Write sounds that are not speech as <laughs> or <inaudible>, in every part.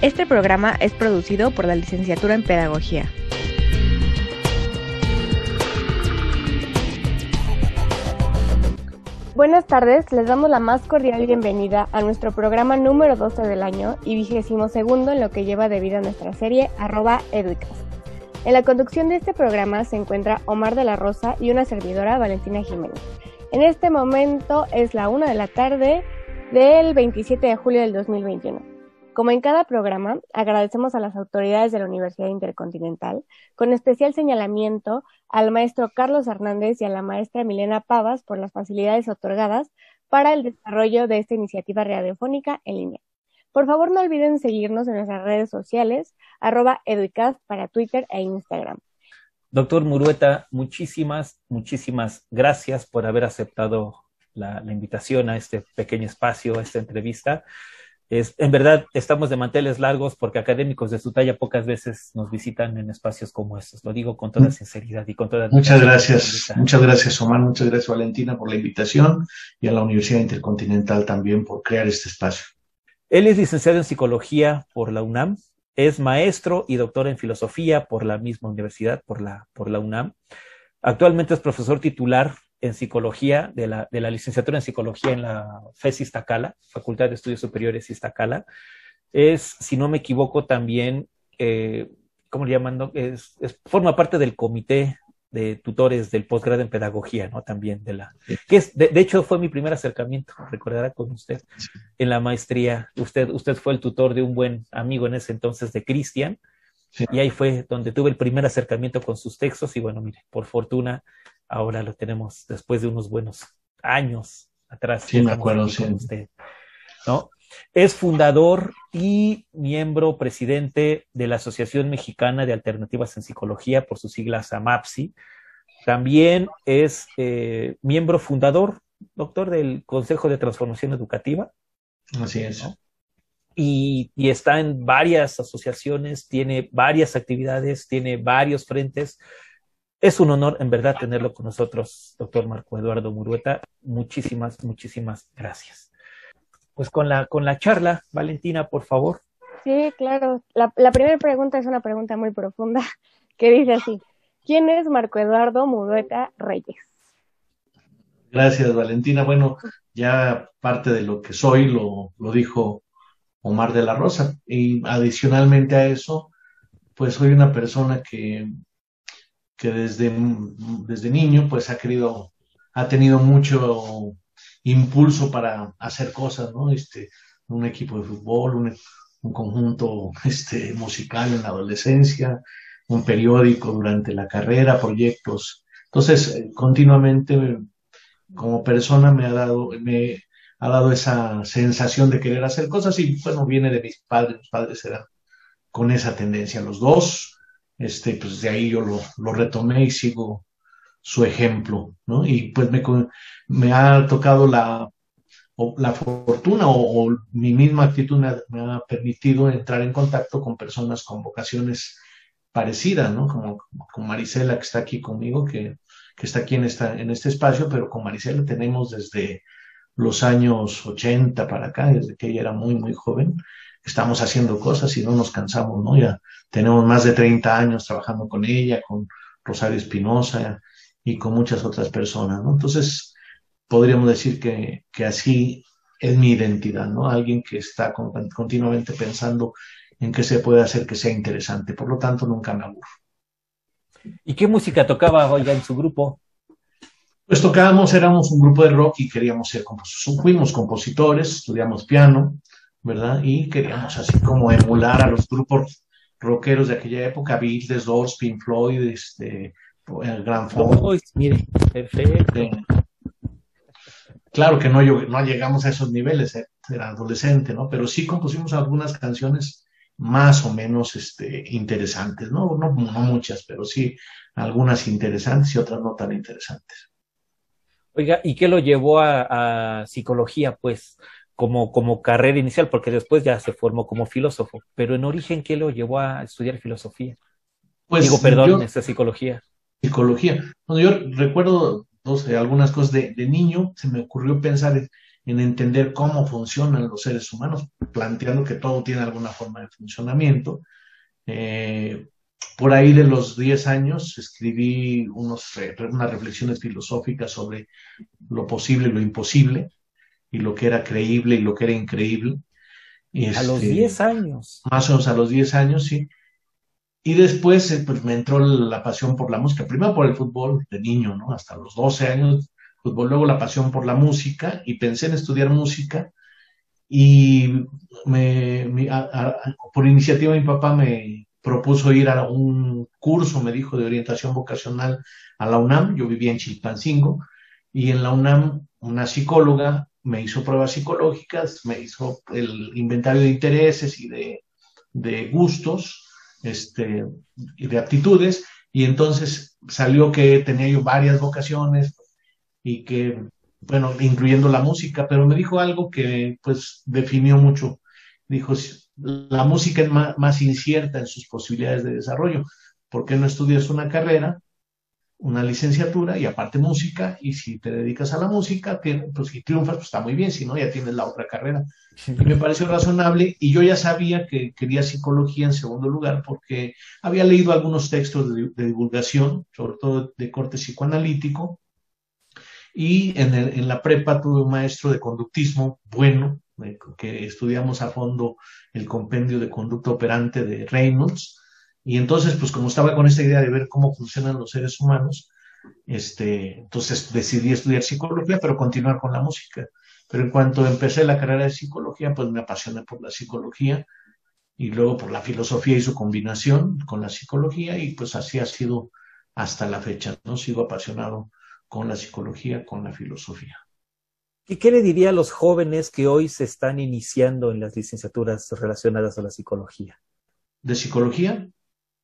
Este programa es producido por la licenciatura en Pedagogía. Buenas tardes, les damos la más cordial bienvenida a nuestro programa número 12 del año y vigésimo segundo en lo que lleva de vida nuestra serie arroba Educast. En la conducción de este programa se encuentra Omar de la Rosa y una servidora, Valentina Jiménez. En este momento es la una de la tarde del 27 de julio del 2021. Como en cada programa, agradecemos a las autoridades de la Universidad Intercontinental, con especial señalamiento al maestro Carlos Hernández y a la maestra Milena Pavas por las facilidades otorgadas para el desarrollo de esta iniciativa radiofónica en línea. Por favor, no olviden seguirnos en nuestras redes sociales, arroba educast para Twitter e Instagram. Doctor Murueta, muchísimas, muchísimas gracias por haber aceptado la, la invitación a este pequeño espacio, a esta entrevista. Es, en verdad, estamos de manteles largos porque académicos de su talla pocas veces nos visitan en espacios como estos. Lo digo con toda mm. sinceridad y con toda. Muchas gracias. Muchas gracias, Omar. Muchas gracias, Valentina, por la invitación y a la Universidad Intercontinental también por crear este espacio. Él es licenciado en psicología por la UNAM. Es maestro y doctor en filosofía por la misma universidad, por la, por la UNAM. Actualmente es profesor titular en psicología, de la, de la licenciatura en psicología en la FES Iztacala, Facultad de Estudios Superiores Iztacala. Es, si no me equivoco, también, eh, ¿cómo le llaman? Es, es, forma parte del comité de tutores del posgrado en pedagogía, ¿no? También de la, que es, de, de, hecho fue mi primer acercamiento, recordará con usted, en la maestría. Usted, usted fue el tutor de un buen amigo en ese entonces de Cristian, sí. y ahí fue donde tuve el primer acercamiento con sus textos, y bueno, mire, por fortuna ahora lo tenemos después de unos buenos años atrás. Sí, me acuerdo, sí. Usted, ¿no? Es fundador y miembro presidente de la Asociación Mexicana de Alternativas en Psicología, por sus siglas AMAPSI. También es eh, miembro fundador, doctor, del Consejo de Transformación Educativa. Así es. ¿no? Y, y, está en varias asociaciones, tiene varias actividades, tiene varios frentes. Es un honor, en verdad, tenerlo con nosotros, doctor Marco Eduardo Murueta. Muchísimas, muchísimas gracias. Pues con la, con la charla, Valentina, por favor. Sí, claro. La, la primera pregunta es una pregunta muy profunda que dice así. ¿Quién es Marco Eduardo Murueta Reyes? Gracias, Valentina. Bueno, ya parte de lo que soy lo, lo dijo Omar de la Rosa. Y adicionalmente a eso, pues soy una persona que que desde, desde niño pues ha querido, ha tenido mucho impulso para hacer cosas, ¿no? Este, un equipo de fútbol, un, un conjunto este, musical en la adolescencia, un periódico durante la carrera, proyectos. Entonces, eh, continuamente como persona me ha dado, me ha dado esa sensación de querer hacer cosas y bueno, viene de mis padres, mis padres eran con esa tendencia, los dos, este, pues de ahí yo lo, lo retomé y sigo su ejemplo, ¿no? Y pues me, me ha tocado la, la fortuna o, mi misma actitud me ha, me ha, permitido entrar en contacto con personas con vocaciones parecidas, ¿no? Como con Marisela que está aquí conmigo, que, que está aquí en, esta, en este espacio, pero con Marisela tenemos desde los años 80 para acá, desde que ella era muy, muy joven, estamos haciendo cosas y no nos cansamos, ¿no? Ya tenemos más de 30 años trabajando con ella, con Rosario Espinosa y con muchas otras personas, ¿no? Entonces, podríamos decir que, que así es mi identidad, ¿no? Alguien que está con, continuamente pensando en qué se puede hacer que sea interesante, por lo tanto, nunca me aburro. ¿Y qué música tocaba, oiga, en su grupo? Pues tocábamos, éramos un grupo de rock y queríamos ser, fuimos compositores, estudiamos piano, ¿verdad? Y queríamos así como emular a los grupos rockeros de aquella época, Beatles, Doors, Pink Floyd, este, el Gran Ford. Oh, mire, perfecto. Claro que no, no llegamos a esos niveles, eh, era adolescente, ¿no? Pero sí compusimos algunas canciones más o menos este, interesantes, ¿no? ¿no? No muchas, pero sí algunas interesantes y otras no tan interesantes. Oiga, ¿y qué lo llevó a, a psicología, pues, como, como carrera inicial? Porque después ya se formó como filósofo, pero en origen, ¿qué lo llevó a estudiar filosofía? Pues, Digo, perdón, esta psicología. Psicología. Bueno, yo recuerdo algunas cosas de, de, niño, se me ocurrió pensar en entender cómo funcionan los seres humanos, planteando que todo tiene alguna forma de funcionamiento. Eh, por ahí de los 10 años escribí unos, unas reflexiones filosóficas sobre lo posible y lo imposible, y lo que era creíble y lo que era increíble. a los 10 este, años. Más o menos a los 10 años, sí. Y después eh, pues, me entró la pasión por la música, primero por el fútbol de niño, ¿no? Hasta los 12 años fútbol, luego la pasión por la música y pensé en estudiar música y me, por iniciativa de mi papá me propuso ir a un curso, me dijo, de orientación vocacional a la UNAM, yo vivía en Chilpancingo y en la UNAM una psicóloga me hizo pruebas psicológicas, me hizo el inventario de intereses y de, gustos este, y de aptitudes y entonces salió que tenía yo varias vocaciones, y que, bueno, incluyendo la música, pero me dijo algo que pues definió mucho. Dijo, la música es más, incierta en sus posibilidades de desarrollo. ¿Por qué no estudias una carrera, una licenciatura y aparte música? Y si te dedicas a la música, pues si triunfas, pues está muy bien, si no, ya tienes la otra carrera. Y me pareció razonable y yo ya sabía que quería psicología en segundo lugar porque había leído algunos textos de divulgación, sobre todo de corte psicoanalítico, y en, en, la prepa tuve un maestro de conductismo bueno, que estudiamos a fondo el compendio de conducta operante de Reynolds. Y entonces, pues como estaba con esta idea de ver cómo funcionan los seres humanos, este, entonces decidí estudiar psicología, pero continuar con la música. Pero en cuanto empecé la carrera de psicología, pues me apasioné por la psicología y luego por la filosofía y su combinación con la psicología y pues así ha sido hasta la fecha, ¿no? Sigo apasionado con la psicología, con la filosofía. ¿Y qué le diría a los jóvenes que hoy se están iniciando en las licenciaturas relacionadas a la psicología? ¿De psicología?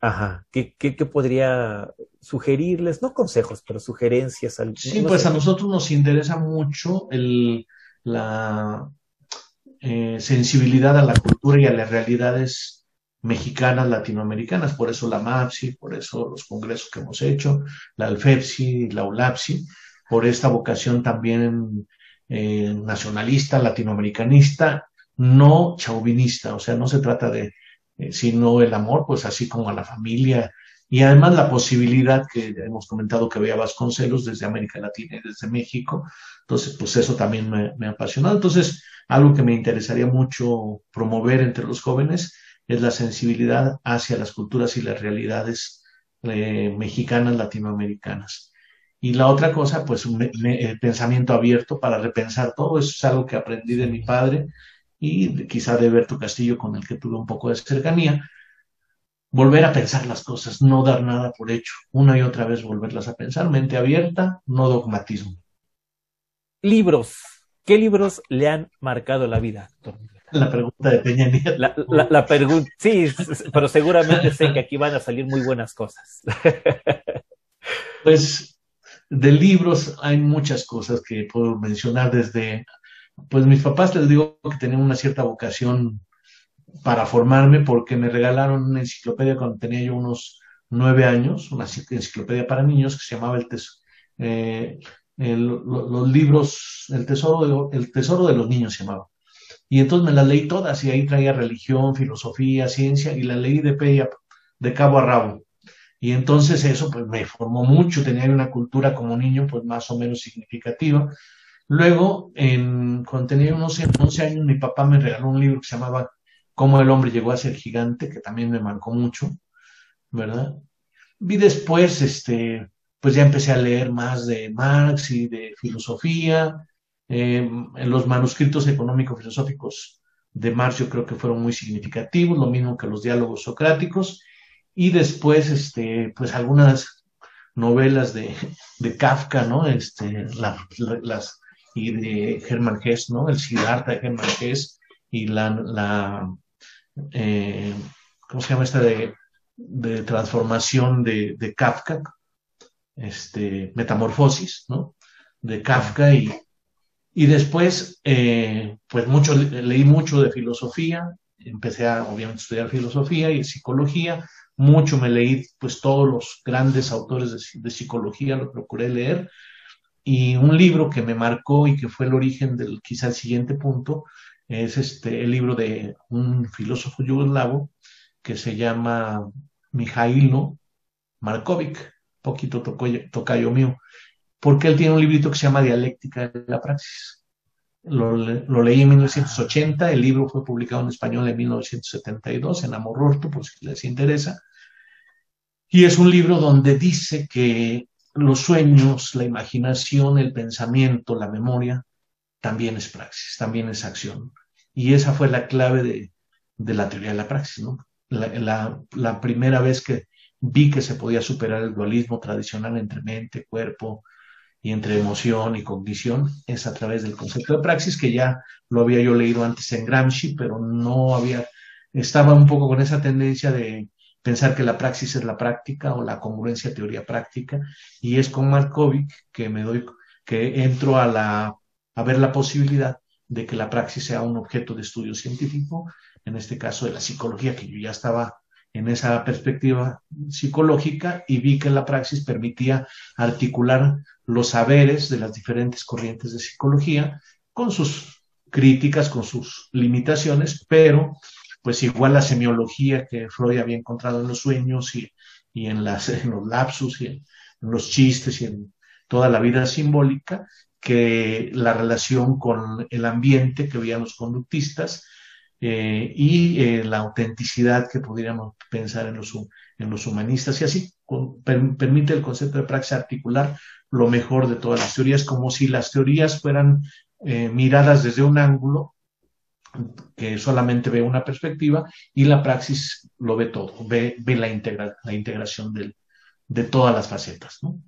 Ajá. ¿Qué, qué, podría sugerirles? No consejos, pero sugerencias. sí, pues a nosotros nos interesa mucho el, la eh, sensibilidad a la cultura y a las realidades mexicanas latinoamericanas, por eso la MAPSI, por eso los congresos que hemos hecho, la ALFEPSI, la ULAPSI, por esta vocación también eh, nacionalista, latinoamericanista, no chauvinista, o sea, no se trata de, eh, sino el amor, pues así como a la familia, y además la posibilidad que hemos comentado que veía Vasconcelos desde América Latina y desde México, entonces pues eso también me, me ha apasionado. Entonces, algo que me interesaría mucho promover entre los jóvenes es la sensibilidad hacia las culturas y las realidades eh, mexicanas, latinoamericanas. Y la otra cosa, pues el pensamiento abierto para repensar todo, eso es algo que aprendí de mi padre y quizá de Berto Castillo con el que tuve un poco de cercanía. Volver a pensar las cosas, no dar nada por hecho, una y otra vez volverlas a pensar, mente abierta, no dogmatismo. Libros. ¿Qué libros le han marcado la vida, la pregunta de Peña Nieto. La, pregunta, sí, pero seguramente sé que aquí van a salir muy buenas cosas. Pues de libros hay muchas cosas que puedo mencionar desde, pues mis papás les digo que tenían una cierta vocación para formarme porque me regalaron una enciclopedia cuando tenía yo unos nueve años, una enciclopedia para niños que se llamaba el, eh, los libros, el tesoro, de, el tesoro de los niños se llamaba. Y entonces me las leí todas y ahí traía religión, filosofía, ciencia y la leí de, de cabo a rabo. Y entonces eso pues me formó mucho, tenía una cultura como niño pues más o menos significativa. Luego, en, cuando tenía unos 11 años, mi papá me regaló un libro que se llamaba Cómo el hombre llegó a ser gigante, que también me marcó mucho, ¿verdad? Vi después, este, pues ya empecé a leer más de Marx y de filosofía, eh, los manuscritos económico-filosóficos de Marx yo creo que fueron muy significativos, lo mismo que los diálogos socráticos, y después, este, pues algunas novelas de, de Kafka, ¿no? Este, las, y de Hermann Hesse, ¿no? El Siddhartha de Hermann Hesse y la, la eh, ¿cómo se llama esta de, de transformación de, Kafka? Este, Metamorfosis, ¿no? De Kafka y, y después, eh, pues mucho, leí mucho de filosofía, empecé a, obviamente, estudiar filosofía y psicología, mucho me leí, pues, todos los grandes autores de, de psicología, lo procuré leer, y un libro que me marcó y que fue el origen del quizá el siguiente punto es este, el libro de un filósofo yugoslavo que se llama Mijailo Markovic, poquito tocayo mío, porque él tiene un librito que se llama Dialéctica de la Praxis. Lo, leí en 1980, el libro fue publicado en español en 1972 en Amororto, por si les interesa. Y es un libro donde dice que los sueños, la imaginación, el pensamiento, la memoria, también es praxis, también es acción. Y esa fue la clave de, la teoría de la praxis, ¿no? La, primera vez que vi que se podía superar el dualismo tradicional entre mente, cuerpo y entre emoción y cognición es a través del concepto de praxis, que ya lo había yo leído antes en Gramsci, pero no había, estaba un poco con esa tendencia de pensar que la praxis es la práctica o la congruencia teoría-práctica, y es con Markovic que me doy, que entro a, la, a ver la posibilidad de que la praxis sea un objeto de estudio científico, en este caso de la psicología, que yo ya estaba en esa perspectiva psicológica y vi que la praxis permitía articular los saberes de las diferentes corrientes de psicología con sus críticas, con sus limitaciones, pero pues igual la semiología que Freud había encontrado en los sueños y, en, las, en los lapsus y en, los chistes y en toda la vida simbólica, que la relación con el ambiente que veían los conductistas eh, y eh, la autenticidad que pudiéramos pensar en los, en los humanistas. Y así permite el concepto de praxis articular lo mejor de todas las teorías, como si las teorías fueran eh, miradas desde un ángulo que solamente ve una perspectiva y la praxis lo ve todo, ve, ve la, integra, la integración de todas las facetas. ¿no?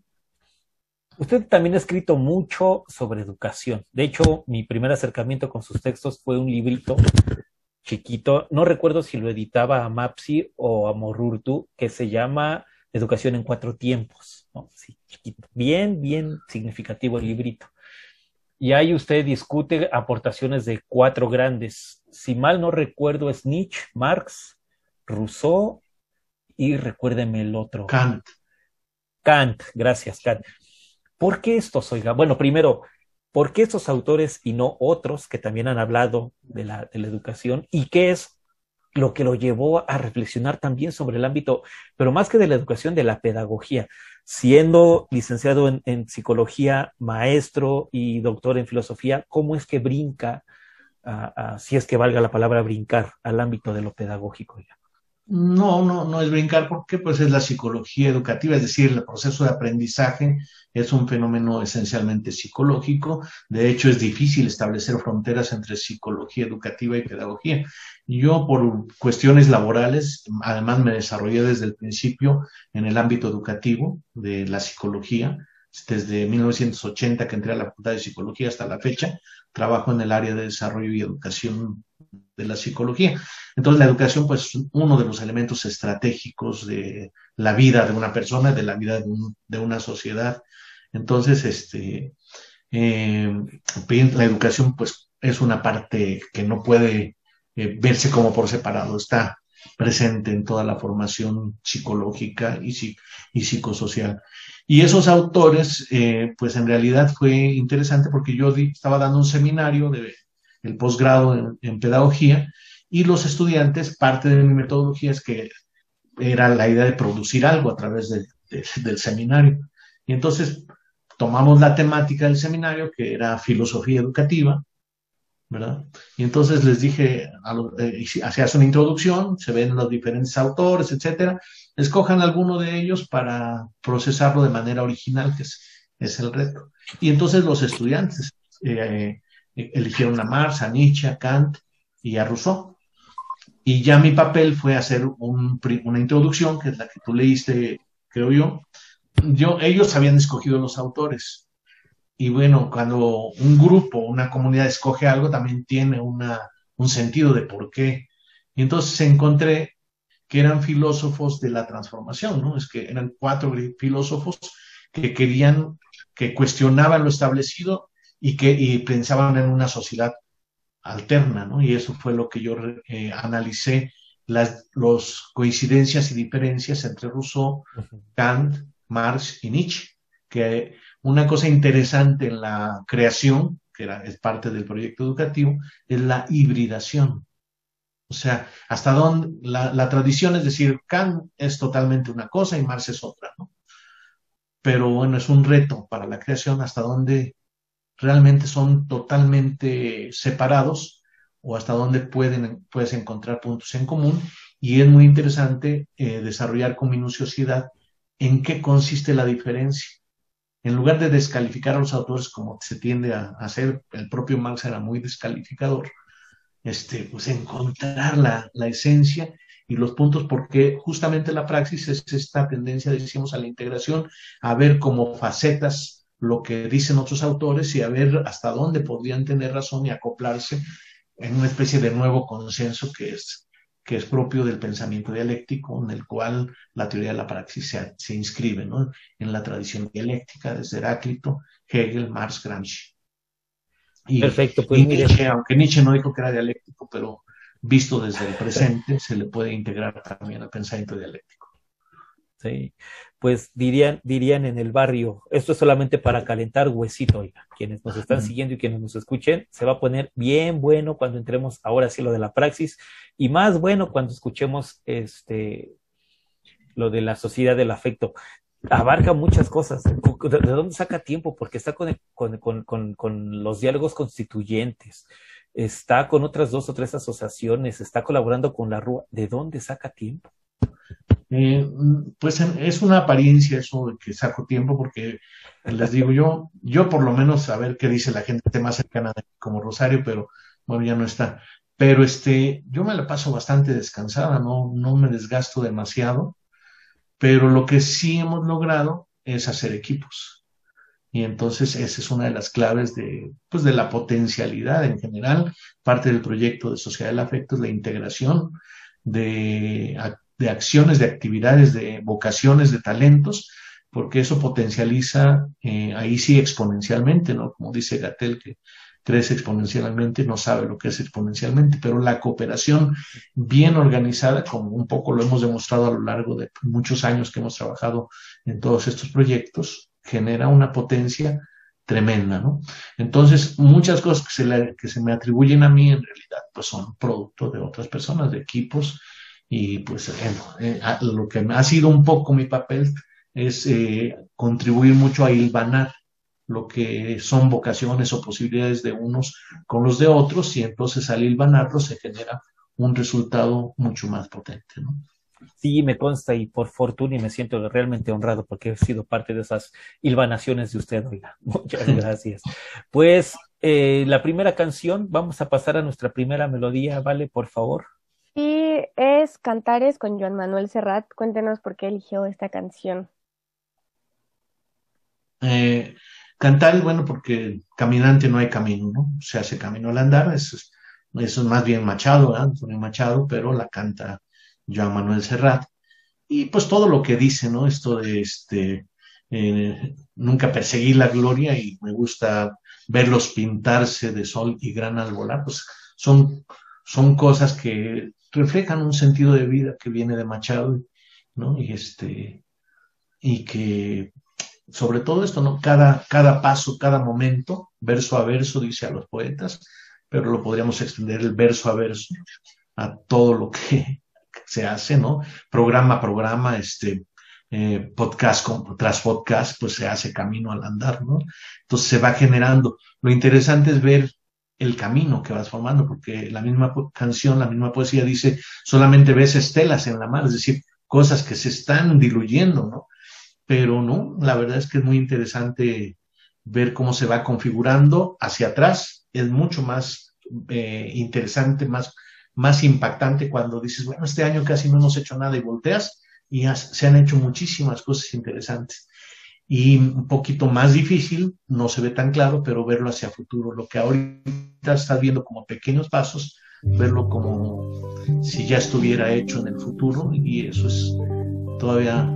Usted también ha escrito mucho sobre educación. De hecho, mi primer acercamiento con sus textos fue un librito chiquito, no recuerdo si lo editaba a Mapsi o a Morurtu, que se llama Educación en cuatro tiempos. Chiquito. Bien, bien significativo el librito. Y ahí usted discute aportaciones de cuatro grandes. Si mal no recuerdo, es Nietzsche, Marx, Rousseau y recuérdeme el otro. Kant. Kant, gracias, Kant. ¿Por qué estos, oiga? Bueno, primero, ¿por qué estos autores y no otros que también han hablado de la, de la educación? ¿Y qué es lo que lo llevó a reflexionar también sobre el ámbito, pero más que de la educación, de la pedagogía? siendo licenciado en, psicología, maestro y doctor en filosofía, ¿cómo es que brinca, si es que valga la palabra brincar, al ámbito de lo pedagógico? No, no, no es brincar porque pues es la psicología educativa, es decir, el proceso de aprendizaje es un fenómeno esencialmente psicológico. De hecho, es difícil establecer fronteras entre psicología educativa y pedagogía. Yo, por cuestiones laborales, además me desarrollé desde el principio en el ámbito educativo de la psicología. Desde 1980 que entré a la Facultad de Psicología hasta la fecha, trabajo en el área de desarrollo y educación de la psicología. Entonces, la educación, pues, uno de los elementos estratégicos de la vida de una persona, de la vida de, una sociedad. Entonces, este, eh, la educación, pues, es una parte que no puede eh, verse como por separado, está presente en toda la formación psicológica y, psicosocial. Y esos autores, eh, pues en realidad fue interesante porque yo estaba dando un seminario de el posgrado en, pedagogía, y los estudiantes, parte de mi metodología es que era la idea de producir algo a través del seminario. Y entonces tomamos la temática del seminario, que era filosofía educativa, ¿verdad? Y entonces les dije, eh, hacías una introducción, se ven los diferentes autores, etcétera, escojan alguno de ellos para procesarlo de manera original, que es, es el reto. Y entonces los estudiantes eh, eligieron a Marx, a Nietzsche, a Kant y a Rousseau. Y ya mi papel fue hacer una introducción, que es la que tú leíste, creo yo. yo. Ellos habían escogido los autores. Y bueno, cuando un grupo, una comunidad escoge algo, también tiene una, un sentido de por qué Y entonces encontré que eran filósofos de la transformación, ¿no? Es que eran cuatro filósofos que querían, que cuestionaban lo establecido y que y pensaban en una sociedad alterna, ¿no? Y eso fue lo que yo eh, analicé, las los coincidencias y diferencias entre Rousseau, Kant, Marx y Nietzsche, que una cosa interesante en la creación, que es parte del proyecto educativo, es la hibridación. O sea, hasta dónde la, la tradición es decir, Kant es totalmente una cosa y Marx es otra, ¿no? Pero bueno, es un reto para la creación hasta dónde realmente son totalmente separados o hasta dónde pueden, puedes encontrar puntos en común. Y es muy interesante eh, desarrollar con minuciosidad en qué consiste la diferencia. En lugar de descalificar a los autores como se tiende a, hacer, el propio Marx era muy descalificador, este, pues encontrar la, la esencia y los puntos, porque justamente la praxis es esta tendencia, decimos, a la integración, a ver como facetas lo que dicen otros autores y a ver hasta dónde podrían tener razón y acoplarse en una especie de nuevo consenso que es, que es propio del pensamiento dialéctico, en el cual la teoría de la praxis se, se inscribe ¿no? en la tradición dialéctica desde Heráclito, Hegel, Marx, Gramsci. Y, Perfecto, pues Nietzsche, aunque Nietzsche no dijo que era dialéctico, pero visto desde el presente se le puede integrar también al pensamiento dialéctico. Sí, pues dirían, dirían en el barrio, esto es solamente para calentar huesito, oiga, quienes nos están siguiendo y quienes nos escuchen, se va a poner bien bueno cuando entremos ahora sí lo de la praxis y más bueno cuando escuchemos este lo de la sociedad del afecto. Abarca muchas cosas. ¿De dónde saca tiempo? Porque está con, con, con, con los diálogos constituyentes, está con otras dos o tres asociaciones, está colaborando con la RUA. ¿De dónde saca tiempo? Eh, pues es una apariencia eso de que saco tiempo porque les digo yo, yo por lo menos a ver qué dice la gente más cercana como Rosario, pero bueno, ya no está. Pero este, yo me la paso bastante descansada, no, no me desgasto demasiado, pero lo que sí hemos logrado es hacer equipos. Y entonces esa es una de las claves de, pues de la potencialidad en general. Parte del proyecto de Sociedad del Afecto es la integración de de acciones, de actividades, de vocaciones, de talentos, porque eso potencializa eh, ahí sí exponencialmente, ¿no? Como dice Gatel, que crece exponencialmente, no sabe lo que es exponencialmente, pero la cooperación bien organizada, como un poco lo hemos demostrado a lo largo de muchos años que hemos trabajado en todos estos proyectos, genera una potencia tremenda, ¿no? Entonces, muchas cosas que se, que se me atribuyen a mí en realidad, pues son producto de otras personas, de equipos, y pues eh, lo que ha sido un poco mi papel es eh, contribuir mucho a hilvanar lo que son vocaciones o posibilidades de unos con los de otros y entonces al hilvanarlo se genera un resultado mucho más potente. ¿no? Sí, me consta y por fortuna y me siento realmente honrado porque he sido parte de esas hilvanaciones de usted, oiga. <laughs> Muchas gracias. Pues eh, la primera canción, vamos a pasar a nuestra primera melodía, ¿vale? Por favor. Es Cantares con Joan Manuel Serrat. Cuéntenos por qué eligió esta canción. Eh, cantar, bueno, porque caminante no hay camino, ¿no? Se hace camino al andar, eso es, más bien Machado, ¿verdad? Machado, pero la canta Joan Manuel Serrat. Y pues todo lo que dice, ¿no? Esto de este, eh, nunca perseguí la gloria y me gusta verlos pintarse de sol y gran al volar, pues son, son cosas que reflejan un sentido de vida que viene de Machado, ¿no? Y este, y que sobre todo esto, ¿no? Cada, cada paso, cada momento, verso a verso, dice a los poetas, pero lo podríamos extender el verso a verso a todo lo que <laughs> se hace, ¿no? Programa a programa, este, eh, podcast tras podcast, pues se hace camino al andar, ¿no? Entonces se va generando. Lo interesante es ver el camino que vas formando, porque la misma canción, la misma poesía dice, solamente ves estelas en la mar, es decir, cosas que se están diluyendo, ¿no? Pero no, la verdad es que es muy interesante ver cómo se va configurando hacia atrás, es mucho más eh, interesante, más, más impactante cuando dices, bueno, este año casi no hemos hecho nada y volteas y se han hecho muchísimas cosas interesantes y un poquito más difícil, no se ve tan claro, pero verlo hacia futuro. Lo que ahorita estás viendo como pequeños pasos, verlo como si ya estuviera hecho en el futuro y eso es todavía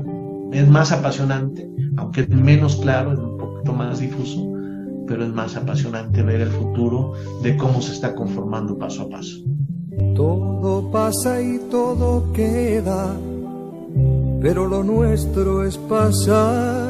es más apasionante, aunque es menos claro, es un poquito más difuso, pero es más apasionante ver el futuro de cómo se está conformando paso a paso. Todo pasa y todo queda, pero lo nuestro es pasar,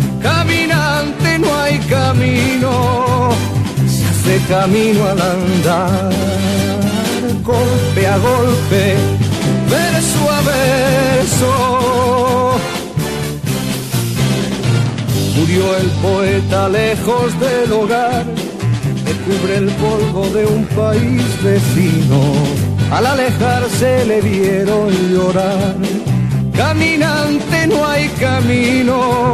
caminante no hay camino, se hace camino al andar golpe a golpe, verso a verso. Murió el poeta lejos del hogar, que cubre el polvo de un país vecino. Al alejarse le vieron llorar. Caminante no hay camino,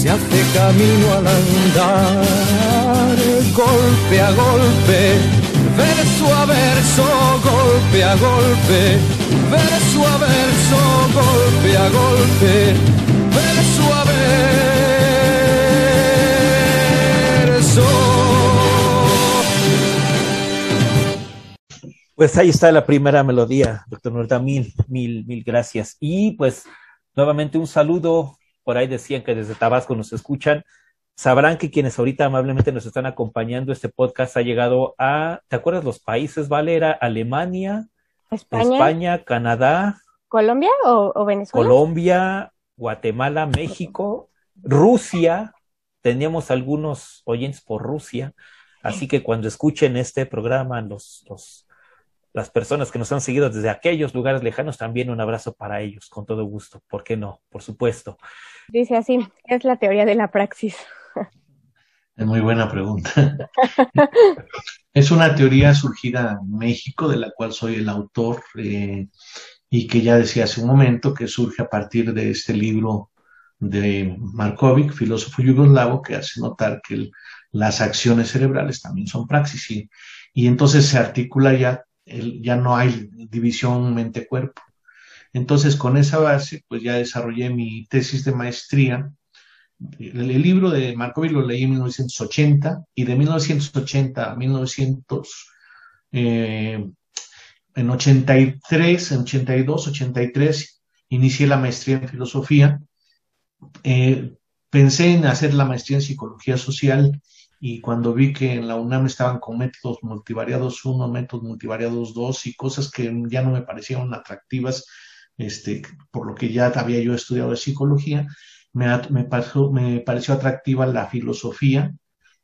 se hace camino al andar, golpe a golpe, verso a verso, golpe a golpe, verso a verso, golpe a golpe, verso a verso. Pues ahí está la primera melodía, doctor Norta, mil, mil, mil gracias. Y pues nuevamente un saludo, por ahí decían que desde Tabasco nos escuchan. Sabrán que quienes ahorita amablemente nos están acompañando, este podcast ha llegado a, ¿te acuerdas los países, Valera? Alemania, España, España Canadá, Colombia o, o Venezuela. Colombia, Guatemala, México, Rusia. Teníamos algunos oyentes por Rusia. Así que cuando escuchen este programa, los, los, las personas que nos han seguido desde aquellos lugares lejanos, también un abrazo para ellos, con todo gusto. ¿Por qué no? Por supuesto. Dice así, es la teoría de la praxis. Es muy buena pregunta. es una teoría surgida en México, de la cual soy el autor, eh, y que ya decía hace un momento que surge a partir de este libro de Markovic, filósofo yugoslavo, que hace notar que las acciones cerebrales también son praxis, y, y entonces se articula ya, el- ya no hay división mente-cuerpo. Entonces, con esa base, pues ya desarrollé mi tesis de maestría el, libro de Markovic lo leí en 1980 y de 1980 a 1900, eh, en 83, en 82, 83, inicié la maestría en filosofía. Eh, pensé en hacer la maestría en psicología social y cuando vi que en la UNAM estaban con métodos multivariados 1, métodos multivariados 2 y cosas que ya no me parecieron atractivas, este, por lo que ya había yo estudiado psicología, me, me pareció atractiva la filosofía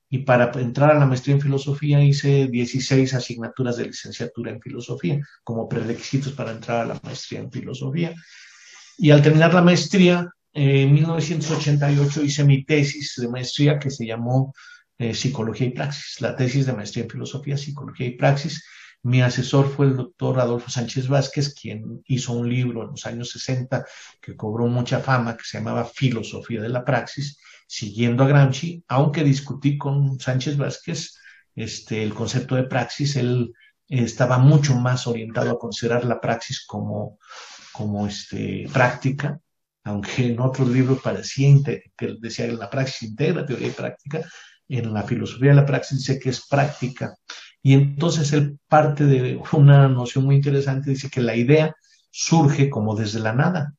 y para entrar a la maestría en filosofía hice 16 asignaturas de licenciatura en filosofía como prerequisitos para entrar a la maestría en filosofía. Y al terminar la maestría, en 1988 hice mi tesis de maestría que se llamó eh, Psicología y Praxis, la tesis de maestría en filosofía, psicología y praxis. Mi asesor fue el doctor Adolfo Sánchez Vázquez, quien hizo un libro en los años 60 que cobró mucha fama, que se llamaba Filosofía de la Praxis, siguiendo a Gramsci, aunque discutí con Sánchez Vázquez este, el concepto de praxis, él estaba mucho más orientado a considerar la praxis como, como este, práctica, aunque en otros libros parecía que decía que la praxis integra teoría y práctica, en la filosofía de la praxis dice que es práctica. Y entonces él parte de una noción muy interesante, dice que la idea surge como desde la nada.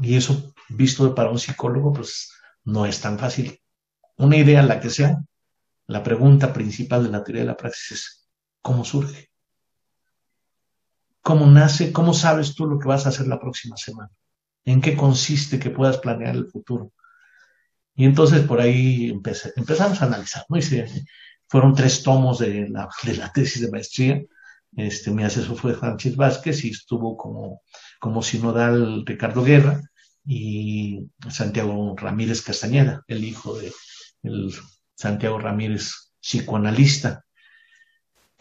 Y eso, visto para un psicólogo, pues no es tan fácil. Una idea, la que sea, la pregunta principal de la teoría de la praxis es, ¿cómo surge? ¿Cómo nace? ¿Cómo sabes tú lo que vas a hacer la próxima semana? ¿En qué consiste que puedas planear el futuro? Y entonces por ahí empezamos a analizar, ¿no? Y fueron tres tomos de la, <laughs> de la, tesis de maestría. Este, mi asesor fue Francis Vázquez y estuvo como, como sinodal Ricardo Guerra y Santiago Ramírez Castañeda, el hijo de el Santiago Ramírez, psicoanalista.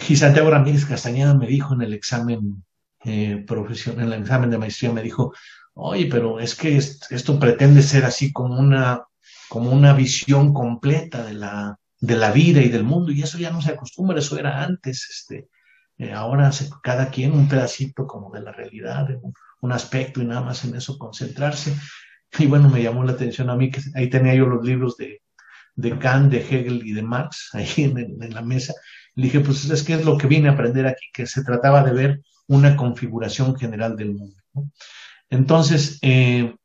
Y Santiago Ramírez Castañeda me dijo en el examen eh, profesional, en el examen de maestría, me dijo, oye, pero es que esto pretende ser así como una, como una visión completa de la, de la vida y del mundo, y eso ya no se acostumbra, eso era antes, este, eh, ahora cada quien un pedacito como de la realidad, un aspecto y nada más en eso concentrarse. Y bueno, me llamó la atención a mí que ahí tenía yo los libros de, de Kant, de Hegel y de Marx <laughs> ahí en, la mesa. Le dije, pues es que es lo que vine a aprender aquí, que se trataba de ver una configuración general del mundo. Entonces, eh,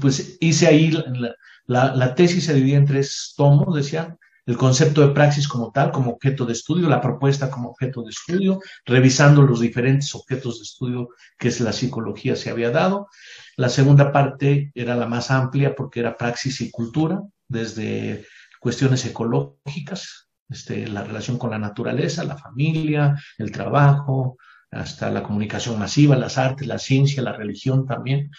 pues hice ahí, la, la, la, tesis se dividía en tres tomos, decía, el concepto de praxis como tal, como objeto de estudio, la propuesta como objeto de estudio, revisando los diferentes objetos de estudio que la psicología se había dado. La segunda parte era la más amplia porque era praxis y cultura, desde cuestiones ecológicas, este, la relación con la naturaleza, la familia, el trabajo, hasta la comunicación masiva, las artes, la ciencia, la religión también.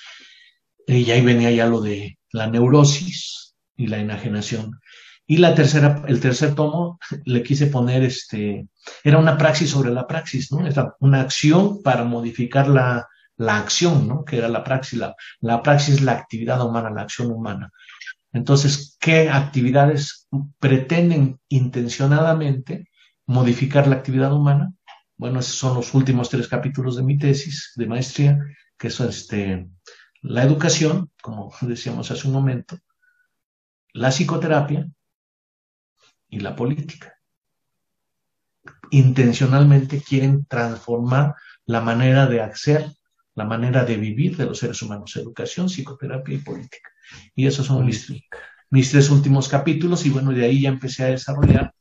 Y ahí venía ya lo de la neurosis y la enajenación. Y la tercera, el tercer tomo le quise poner este, era una praxis sobre la praxis, ¿no? Era una acción para modificar la, la acción, ¿no? Que era la praxis. La, la praxis la actividad humana, la acción humana. Entonces, ¿qué actividades pretenden intencionadamente modificar la actividad humana? Bueno, esos son los últimos tres capítulos de mi tesis de maestría, que son este, la educación, como decíamos hace un momento, la psicoterapia y la política. Intencionalmente quieren transformar la manera de hacer, la manera de vivir de los seres humanos, educación, psicoterapia y política. Y esos son mis, mis tres últimos capítulos y bueno, de ahí ya empecé a desarrollar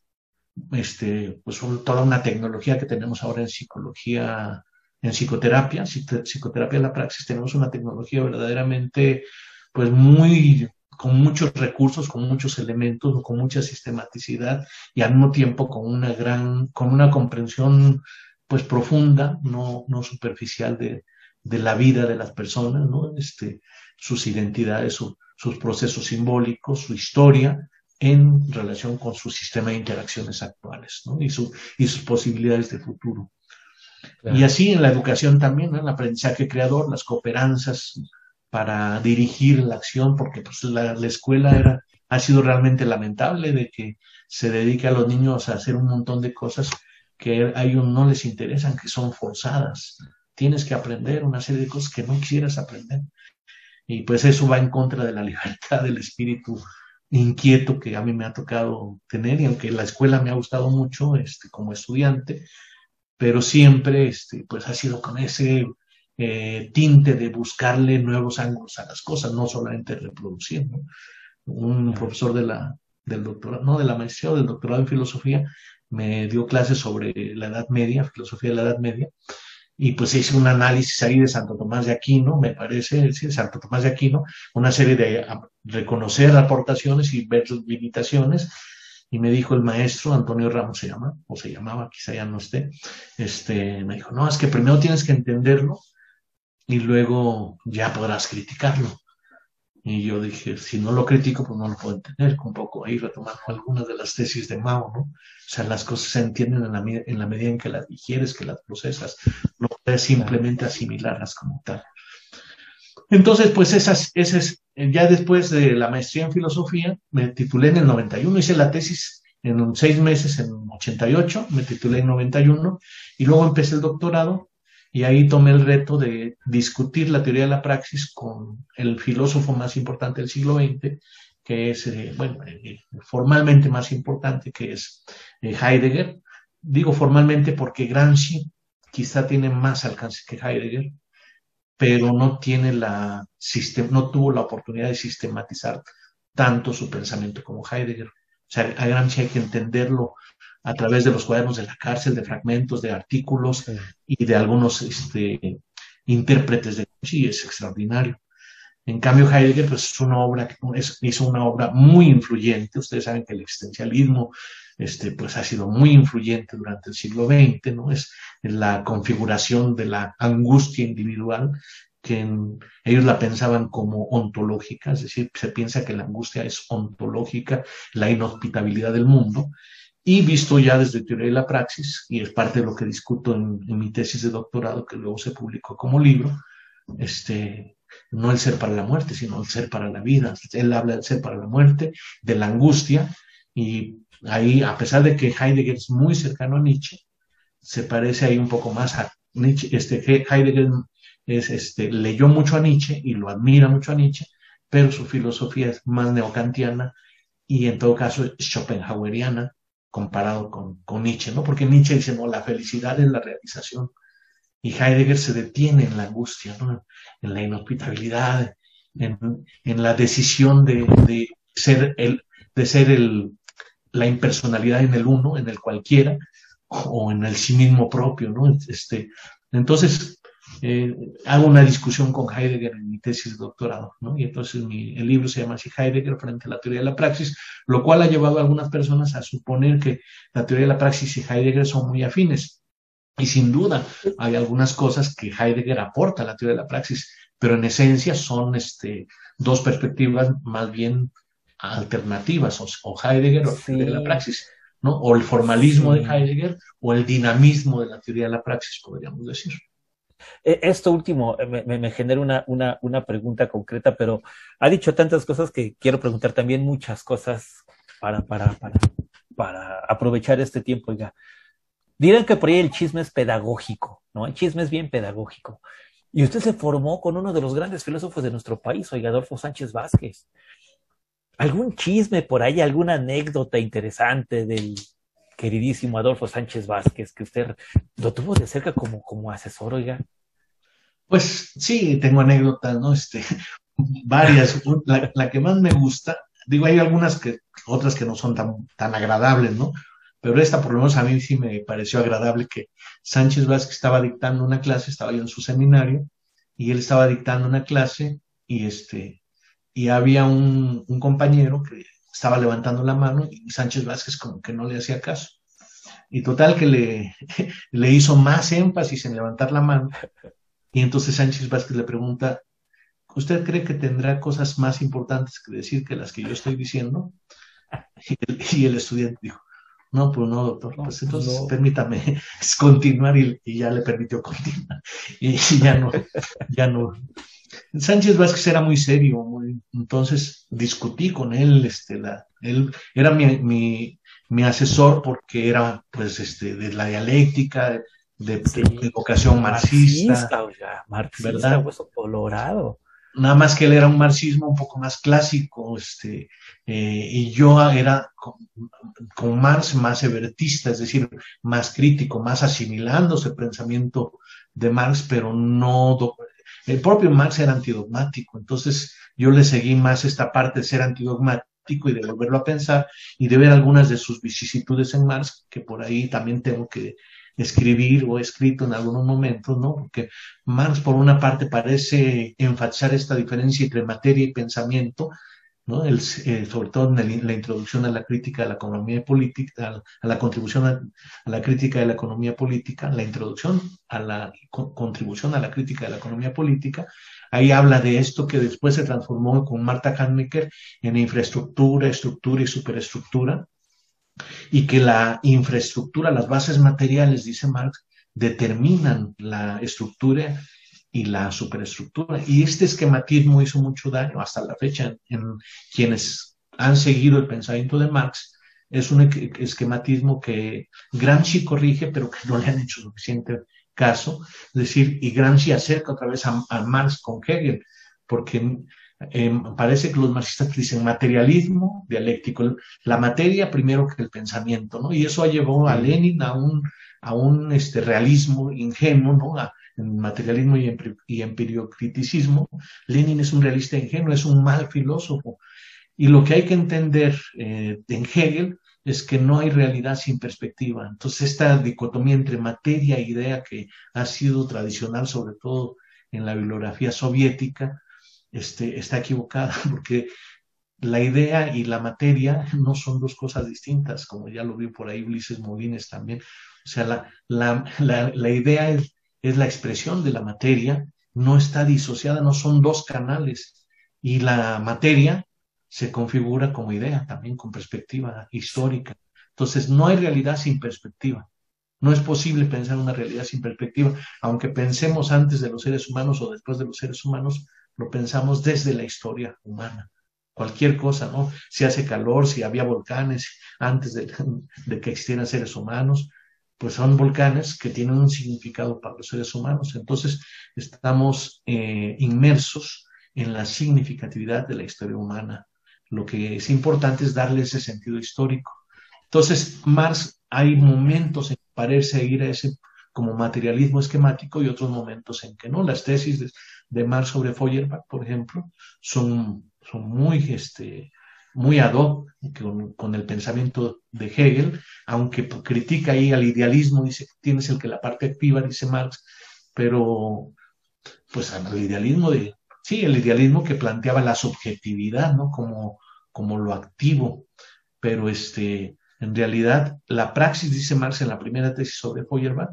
este, pues toda una tecnología que tenemos ahora en psicología, en psicoterapia, psicoterapia en la praxis, tenemos una tecnología verdaderamente pues muy con muchos recursos, con muchos elementos, con mucha sistematicidad y al mismo tiempo con una gran, con una comprensión pues profunda, no, no superficial de, de la vida de las personas, ¿no? Este, sus identidades, sus procesos simbólicos, su historia en relación con su sistema de interacciones actuales ¿no? y, su, y sus posibilidades de futuro. Y así en la educación también, ¿no? el aprendizaje creador, las cooperanzas, para dirigir la acción, porque pues, la, escuela ha sido realmente lamentable de que se dedique a los niños a hacer un montón de cosas que a ellos no les interesan, que son forzadas. Tienes que aprender una serie de cosas que no quisieras aprender. Y pues eso va en contra de la libertad del espíritu inquieto que a mí me ha tocado tener y aunque la escuela me ha gustado mucho este, como estudiante, pero siempre este, pues ha sido con ese eh, tinte de buscarle nuevos ángulos a las cosas, no solamente reproduciendo. Un profesor de la, del doctorado, no de la maestría o del doctorado en filosofía, me dio clases sobre la Edad Media, filosofía de la Edad Media, y pues hice un análisis ahí de Santo Tomás de Aquino, me parece, sí, Santo Tomás de Aquino, una serie de reconocer aportaciones y ver sus limitaciones, y me dijo el maestro, Antonio Ramos se llama, o se llamaba, quizá ya no esté, este, me dijo, no, es que primero tienes que entenderlo y luego ya podrás criticarlo. Y yo dije, si no lo critico, pues no lo puedo entender. Un poco ahí retomando algunas de las tesis de Mao, ¿no? O sea, las cosas se entienden en la, en la medida en que las digieres, que las procesas. No puedes simplemente asimilarlas como tal. Entonces, pues esas, esas, ya después de la maestría en filosofía, me titulé en el 91, hice la tesis en seis meses, en 88, me titulé en 91, y luego empecé el doctorado y ahí tomé el reto de discutir la teoría de la praxis con el filósofo más importante del siglo XX, que es, eh, bueno, eh, formalmente más importante, que es eh, Heidegger. Digo formalmente porque Gramsci quizá tiene más alcance que Heidegger, pero no tiene la no tuvo la oportunidad de sistematizar tanto su pensamiento como Heidegger. O sea, a Gramsci hay que entenderlo a través de los cuadernos de la cárcel, de fragmentos, de artículos y de algunos este, intérpretes de sí, es extraordinario. En cambio, Heidegger pues, es una obra, es, hizo una obra muy influyente. Ustedes saben que el existencialismo este, pues, ha sido muy influyente durante el siglo XX, ¿no? Es la configuración de la angustia individual, que ellos la pensaban como ontológica, es decir, se piensa que la angustia es ontológica, la inhospitabilidad del mundo, y visto ya desde teoría de la praxis, y es parte de lo que discuto en, mi tesis de doctorado, que luego se publicó como libro, este, no el ser para la muerte, sino el ser para la vida. Él habla del ser para la muerte, de la angustia, y ahí, a pesar de que Heidegger es muy cercano a Nietzsche, se parece ahí un poco más a Nietzsche. Este, Heidegger es, este, leyó mucho a Nietzsche y lo admira mucho a Nietzsche, pero su filosofía es más neocantiana y en todo caso es schopenhaueriana comparado con, con, Nietzsche, ¿no? Porque Nietzsche dice, no, la felicidad es la realización. Y Heidegger se detiene en la angustia, ¿no? En la inhospitabilidad, en, en la decisión de, de, ser el, de ser el, la impersonalidad en el uno, en el cualquiera, o en el sí mismo propio, ¿no? Este, entonces, eh, hago una discusión con Heidegger en mi tesis de doctorado, ¿no? Y entonces mi, el libro se llama así Heidegger frente a la teoría de la praxis, lo cual ha llevado a algunas personas a suponer que la teoría de la praxis y Heidegger son muy afines. Y sin duda hay algunas cosas que Heidegger aporta a la teoría de la praxis, pero en esencia son este, dos perspectivas más bien alternativas, o, Heidegger o la teoría de la praxis, ¿no? O el formalismo de Heidegger o el dinamismo de la teoría de la praxis, podríamos decir. E, esto último eh, me, genera una, una, una, pregunta concreta, pero ha dicho tantas cosas que quiero preguntar también muchas cosas para, para, para, para aprovechar este tiempo. Oiga, dirán que por ahí el chisme es pedagógico, ¿no? El chisme es bien pedagógico. Y usted se formó con uno de los grandes filósofos de nuestro país, oiga, Adolfo Sánchez Vázquez. ¿Algún chisme por ahí, alguna anécdota interesante del queridísimo Adolfo Sánchez Vázquez, que usted lo tuvo de cerca como, como asesor, oiga? Pues sí, tengo anécdotas, ¿no? Este, <laughs> varias. La, que más me gusta, digo, hay algunas que, otras que no son tan, tan agradables, ¿no? Pero esta, por lo menos, a mí sí me pareció agradable que Sánchez Vázquez estaba dictando una clase, estaba yo en su seminario, y él estaba dictando una clase, y este, y había un, un compañero que estaba levantando la mano y Sánchez Vázquez como que no le hacía caso. Y total que le, <laughs> le hizo más énfasis en levantar la mano. Y entonces Sánchez Vázquez le pregunta, ¿usted cree que tendrá cosas más importantes que decir que las que yo estoy diciendo? Y el, estudiante dijo, no, pues no, doctor, pues entonces permítame <laughs> continuar y, ya le permitió continuar. <laughs> Y, ya no, ya no, Sánchez Vázquez era muy serio, muy, entonces discutí con él, este, la, él era mi, mi, mi, asesor porque era, pues, este, de la dialéctica, de, de vocación marxista, marxista, marxista ¿verdad? Hueso colorado. Nada más que él era un marxismo un poco más clásico, este, eh, y yo era con, con, Marx más evertista, es decir, más crítico, más asimilándose el pensamiento de Marx, pero no el propio Marx era antidogmático, entonces yo le seguí más esta parte de ser antidogmático y de volverlo a pensar y de ver algunas de sus vicisitudes en Marx, que por ahí también tengo que escribir o escrito en algunos momentos, ¿no? Porque Marx, por una parte, parece enfatizar esta diferencia entre materia y pensamiento, El, eh, sobre todo en la introducción a la crítica de la economía política, a, la contribución a, la crítica de la economía política, la introducción a la contribución a la crítica de la economía política, ahí habla de esto que después se transformó con Marta Hannecker en infraestructura, estructura y superestructura, y que la infraestructura, las bases materiales, dice Marx, determinan la estructura y la superestructura. Y este esquematismo hizo mucho daño hasta la fecha en, quienes han seguido el pensamiento de Marx. Es un esquematismo que Gramsci corrige, pero que no le han hecho suficiente caso. Es decir, y Gramsci acerca otra vez a, Marx con Hegel, porque eh, parece que los marxistas dicen materialismo dialéctico, la materia primero que el pensamiento, ¿no? Y eso llevó a Lenin a un, a un este, realismo ingenuo, ¿no? En materialismo y, y empiriocriticismo, Lenin es un realista ingenuo, es un mal filósofo. Y lo que hay que entender eh, en Hegel es que no hay realidad sin perspectiva. Entonces, esta dicotomía entre materia e idea que ha sido tradicional, sobre todo en la bibliografía soviética, este, está equivocada, <laughs> porque la idea y la materia no son dos cosas distintas, como ya lo vio por ahí Ulises Molines también. O sea, la, la, la, la idea es es la expresión de la materia, no está disociada, no son dos canales. Y la materia se configura como idea, también con perspectiva histórica. Entonces, no hay realidad sin perspectiva. No es posible pensar una realidad sin perspectiva. Aunque pensemos antes de los seres humanos o después de los seres humanos, lo pensamos desde la historia humana. Cualquier cosa, ¿no? Si hace calor, si había volcanes antes de, <laughs> de que existieran seres humanos, pues son volcanes que tienen un significado para los seres humanos. Entonces, estamos eh, inmersos en la significatividad de la historia humana. Lo que es importante es darle ese sentido histórico. Entonces, Marx, hay momentos en que parece ir a ese como materialismo esquemático y otros momentos en que no. Las tesis de, de Marx sobre Feuerbach, por ejemplo, son, son muy este, muy ad hoc con, el pensamiento de Hegel, aunque critica ahí al idealismo, dice que tienes el que la parte activa, dice Marx, pero pues al idealismo de, sí, el idealismo que planteaba la subjetividad, ¿no? Como, como lo activo, pero este, en realidad la praxis, dice Marx en la primera tesis sobre Feuerbach,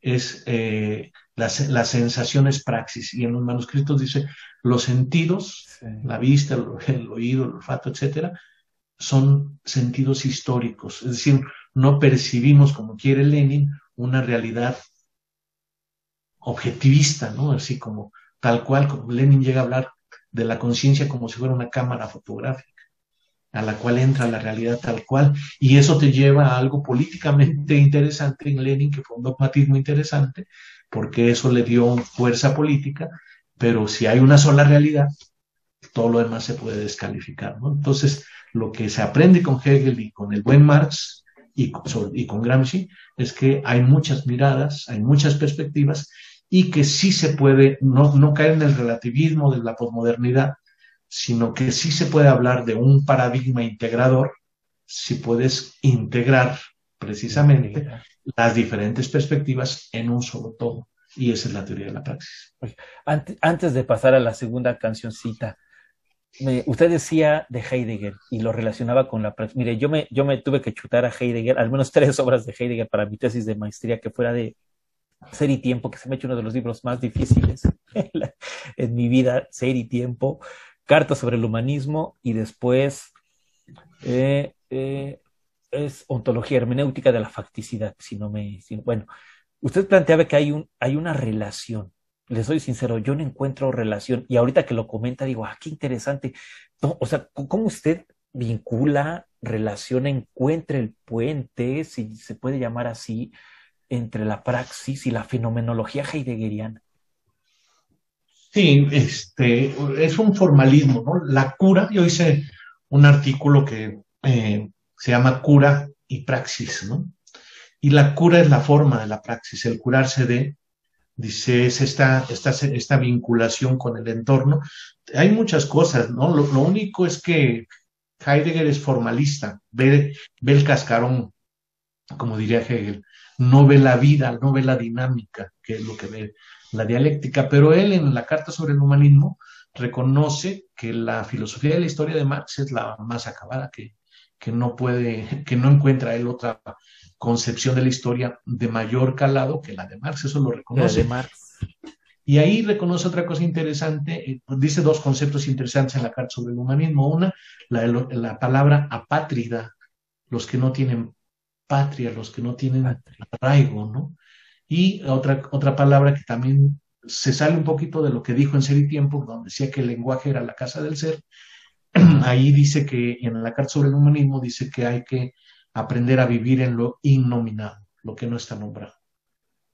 es eh, la, sensación es praxis, y en los manuscritos dice los sentidos la vista, el, oído, el olfato, etcétera, son sentidos históricos. Es decir, no percibimos, como quiere Lenin, una realidad objetivista, ¿no? Así como tal cual, como Lenin llega a hablar de la conciencia como si fuera una cámara fotográfica a la cual entra la realidad tal cual, y eso te lleva a algo políticamente interesante en Lenin, que fue un dogmatismo interesante, porque eso le dio fuerza política, pero si hay una sola realidad, todo lo demás se puede descalificar. ¿no? Entonces, lo que se aprende con Hegel y con el buen Marx y con, Gramsci es que hay muchas miradas, hay muchas perspectivas y que sí se puede no, no caer en el relativismo de la posmodernidad, sino que sí se puede hablar de un paradigma integrador si puedes integrar precisamente las diferentes perspectivas en un solo todo. Y esa es la teoría de la praxis. Antes de pasar a la segunda cancioncita, usted decía de Heidegger y lo relacionaba con la práctica. Mire, yo me, yo me tuve que chutar a Heidegger, al menos <laughs> tres obras de Heidegger para mi tesis de maestría, que fuera de Ser y Tiempo, que se me ha hecho uno de los libros más difíciles <laughs> en, mi vida, Ser y Tiempo, Carta sobre el Humanismo y después eh, eh, es Ontología Hermenéutica de la Facticidad, si no me... bueno, usted planteaba que hay, un, hay una relación les soy sincero, yo no encuentro relación. Y ahorita que lo comenta, digo, ah, qué interesante. o sea, ¿cómo usted vincula, relaciona, encuentra el puente, si se puede llamar así, entre la praxis y la fenomenología heideggeriana? Sí, este, es un formalismo, ¿no? La cura, yo hice un artículo que eh, se llama Cura y Praxis, ¿no? Y la cura es la forma de la praxis, el curarse de, dice, es esta, esta, esta vinculación con el entorno. Hay muchas cosas, ¿no? Lo, único es que Heidegger es formalista, ve, ve el cascarón, como diría Hegel, no ve la vida, no ve la dinámica, que es lo que ve la dialéctica, pero él en la carta sobre el humanismo reconoce que la filosofía de la historia de Marx es la más acabada, que, que no puede, <laughs> que no encuentra él otra concepción de la historia de mayor calado que la de Marx, eso lo reconoce. de Marx. Y ahí reconoce otra cosa interesante, eh, pues dice dos conceptos interesantes en la carta sobre el humanismo. Una, la, la palabra apátrida, los que no tienen patria, los que no tienen arraigo, ¿no? Y otra, otra palabra que también se sale un poquito de lo que dijo en Ser y Tiempo, donde decía que el lenguaje era la casa del ser. <clears throat> Ahí dice que en la carta sobre el humanismo dice que hay que aprender a vivir en lo innominado, lo que no está nombrado.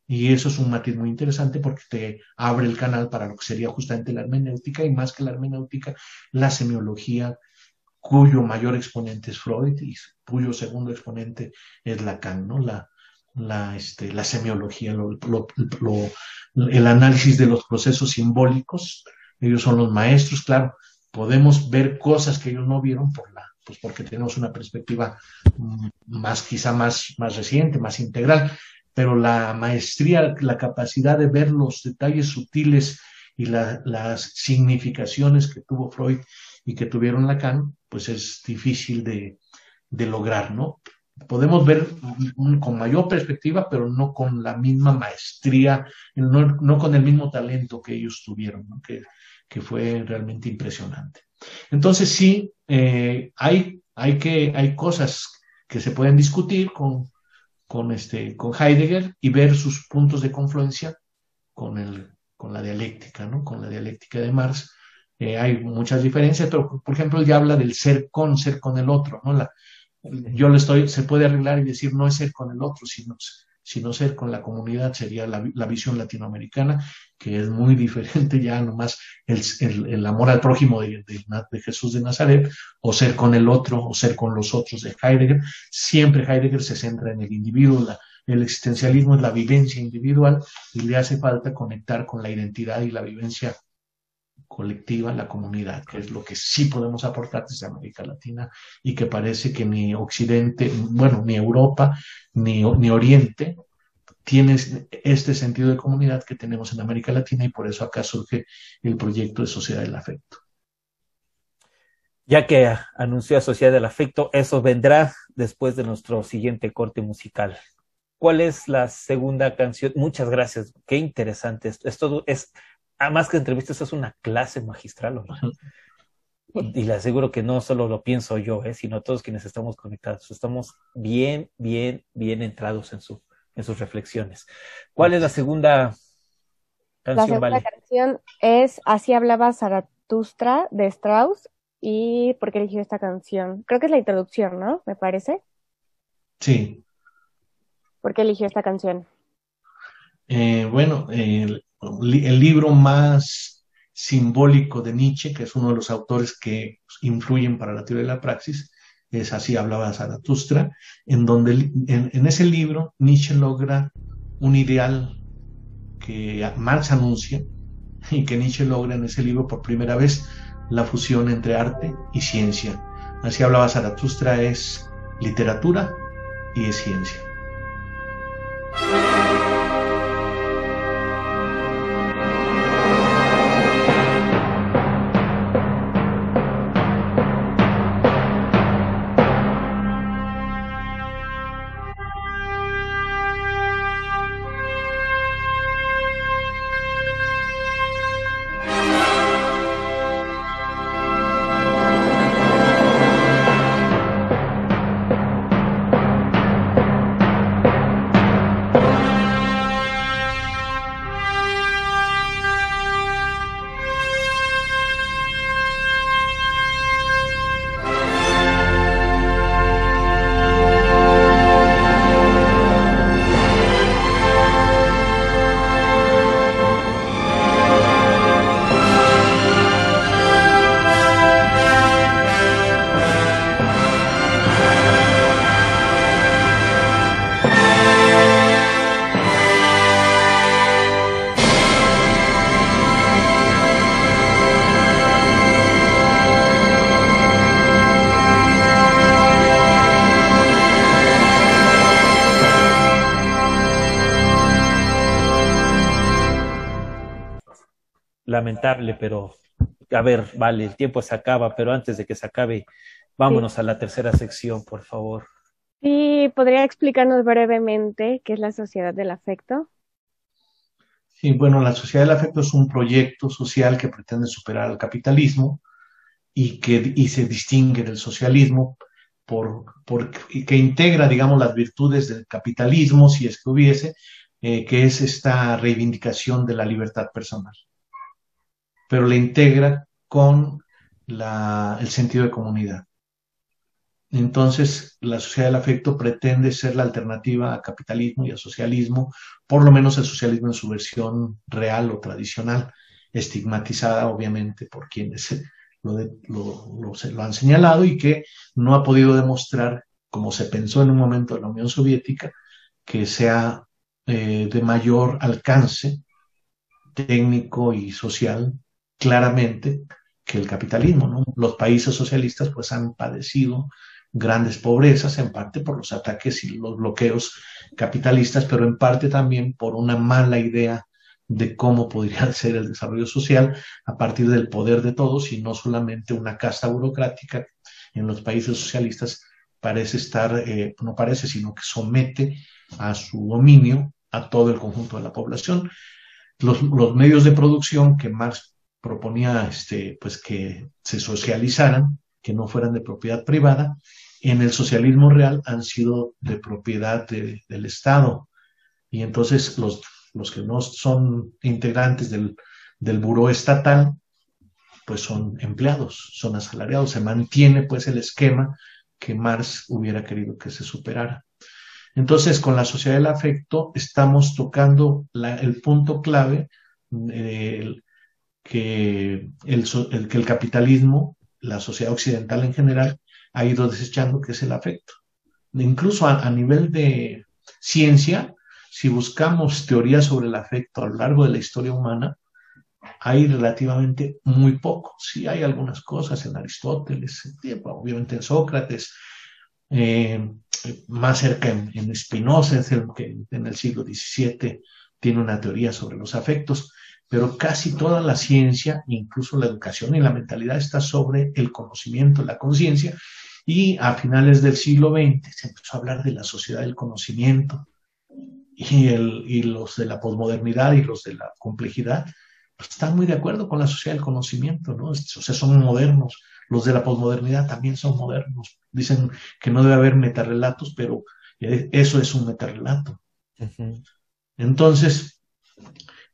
Y eso es un matiz muy interesante porque te abre el canal para lo que sería justamente la hermenéutica y más que la hermenéutica, la semiología, cuyo mayor exponente es Freud y cuyo segundo exponente es Lacan, ¿no? La, este, la semiología, el análisis de los procesos simbólicos. Ellos son los maestros, claro. Podemos ver cosas que ellos no vieron por la, pues porque tenemos una perspectiva mm, más, quizá más, más reciente, más integral, pero la maestría, la capacidad de ver los detalles sutiles y las significaciones que tuvo Freud y que tuvieron Lacan, pues es difícil de, de lograr, ¿no? Podemos ver con mayor perspectiva, pero no con la misma maestría, no, no con el mismo talento que ellos tuvieron, ¿no? que, que fue realmente impresionante. Entonces sí, eh, hay, hay, que, hay cosas que se pueden discutir con, con, este, con Heidegger y ver sus puntos de confluencia con, el, con la dialéctica, ¿no? con la dialéctica de Marx. Eh, hay muchas diferencias, pero por ejemplo, ya habla del ser con, ser con el otro. ¿no? La, yo le estoy, se puede arreglar y decir no es ser con el otro, sino sino ser con la comunidad, sería la, visión latinoamericana, que es muy <laughs> diferente ya nomás el, el, amor al prójimo de, de, Jesús de Nazaret, o ser con el otro, o ser con los otros de Heidegger. Siempre Heidegger se centra en el individuo, el existencialismo es la vivencia individual y le hace falta conectar con la identidad y la vivencia colectiva, la comunidad, que es lo que sí podemos aportar desde América Latina y que parece que ni Occidente, bueno, ni Europa, ni, ni Oriente tiene este sentido de comunidad que tenemos en América Latina y por eso acá surge el proyecto de Sociedad del Afecto. Ya que anunció Sociedad del Afecto, eso vendrá después de nuestro siguiente corte musical. ¿Cuál es la segunda canción? Muchas gracias. Qué interesante. Esto, esto es Ah, más que entrevistas, es una clase magistral. Y le aseguro que no solo lo pienso yo, ¿eh? sino todos quienes estamos conectados. Estamos bien, bien, bien entrados en, su, en sus reflexiones. ¿Cuál es la segunda canción? La segunda canción es Así hablaba Zaratustra de Strauss. ¿Y por qué eligió esta canción? Creo que es la introducción, ¿no? Me parece. Sí. ¿Por qué eligió esta canción? Eh, bueno, el, el libro más simbólico de Nietzsche, que es uno de los autores que influyen para la teoría de la praxis, es así hablaba Zaratustra, en donde en, ese libro Nietzsche logra un ideal que Marx anuncia y que Nietzsche logra en ese libro por primera vez la fusión entre arte y ciencia. Así hablaba Zaratustra es literatura y es ciencia. Lamentable, pero a ver, vale, el tiempo se acaba, pero antes de que se acabe, vámonos a la tercera sección, por favor. Sí, ¿podría explicarnos brevemente qué es la sociedad del afecto? Sí, bueno, la sociedad del afecto es un proyecto social que pretende superar al capitalismo y que y se distingue del socialismo por, por que integra, digamos, las virtudes del capitalismo, si es que hubiese, eh, que es esta reivindicación de la libertad personal. Pero la integra con el sentido de comunidad. Entonces, la sociedad del afecto pretende ser la alternativa al capitalismo y al socialismo, por lo menos el socialismo en su versión real o tradicional, estigmatizada obviamente por quienes lo, lo, han señalado y que no ha podido demostrar, como se pensó en un momento de la Unión Soviética, que sea eh, de mayor alcance técnico y social claramente que el capitalismo. ¿no? Los países socialistas pues han padecido grandes pobrezas, en parte por los ataques y los bloqueos capitalistas, pero en parte también por una mala idea de cómo podría <laughs> ser el desarrollo social a partir del poder de todos y no solamente una casta burocrática en los países socialistas parece estar, eh, no parece, sino que somete a su dominio a todo el conjunto de la población. Los, los medios de producción que Marx proponía este, pues que se socializaran, que no fueran de propiedad privada, en el socialismo real han sido de propiedad del Estado. Y entonces los, los que no son integrantes del, del buró estatal, pues son empleados, son asalariados. Se mantiene pues el esquema que Marx hubiera querido que se superara. Entonces, con la sociedad del afecto estamos tocando el punto clave eh, que, el, que el capitalismo, la sociedad occidental en general, ha ido desechando, que es el afecto. Incluso a, nivel de ciencia, si buscamos teorías sobre el afecto a lo largo de la historia humana, hay relativamente muy poco. Sí hay algunas cosas en Aristóteles, obviamente en Sócrates, eh, más cerca en, Spinoza, que en el siglo XVII tiene una teoría sobre los afectos, pero casi toda la ciencia, incluso la educación y la mentalidad, está sobre el conocimiento, la conciencia, y a finales del siglo XX se empezó a hablar de la sociedad del conocimiento y, el, y los de la posmodernidad y los de la complejidad pues, están muy de acuerdo con la sociedad del conocimiento, ¿no? O sea, son modernos. Los de la posmodernidad también son modernos. Dicen que no debe haber metarrelatos, pero eh, eso es un metarrelato. Entonces,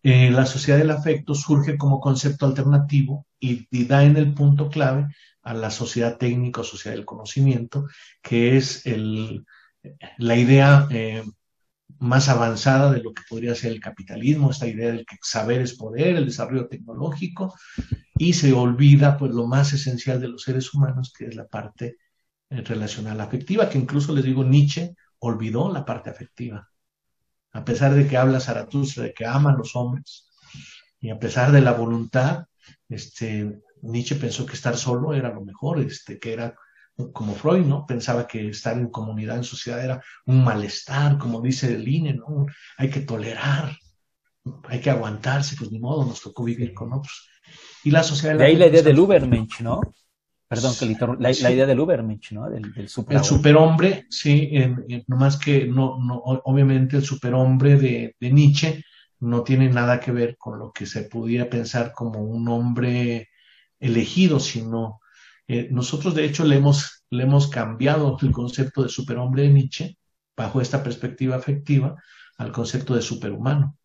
eh, la sociedad del afecto surge como concepto alternativo y, da en el punto clave a la sociedad técnica o sociedad del conocimiento, que es el, la idea eh, más avanzada de lo que podría ser el capitalismo, esta idea del que saber es poder, el desarrollo tecnológico, y se olvida pues lo más esencial de los seres humanos, que es la parte eh, relacional afectiva, que incluso les digo, Nietzsche olvidó la parte afectiva. A pesar de que habla Zaratustra, de que ama a los hombres, y a pesar de la voluntad, este, Nietzsche pensó que estar solo era lo mejor, este, que era como Freud, ¿no? Pensaba que estar en comunidad, en sociedad, era un malestar, como dice el INE, ¿no? Hay que tolerar, hay que aguantarse, pues ni modo, nos tocó vivir con otros. Y la sociedad... De ahí la idea del Ubermensch, ¿no? Perdón, que la, la, idea del Ubermensch, ¿no? Del, del superhombre. El superhombre, sí, nomás que no, no, obviamente el superhombre de, de Nietzsche no tiene nada que ver con lo que se pudiera pensar como un hombre elegido, sino eh, nosotros de hecho le hemos, le hemos cambiado el concepto de superhombre de Nietzsche bajo esta perspectiva afectiva al concepto de superhumano.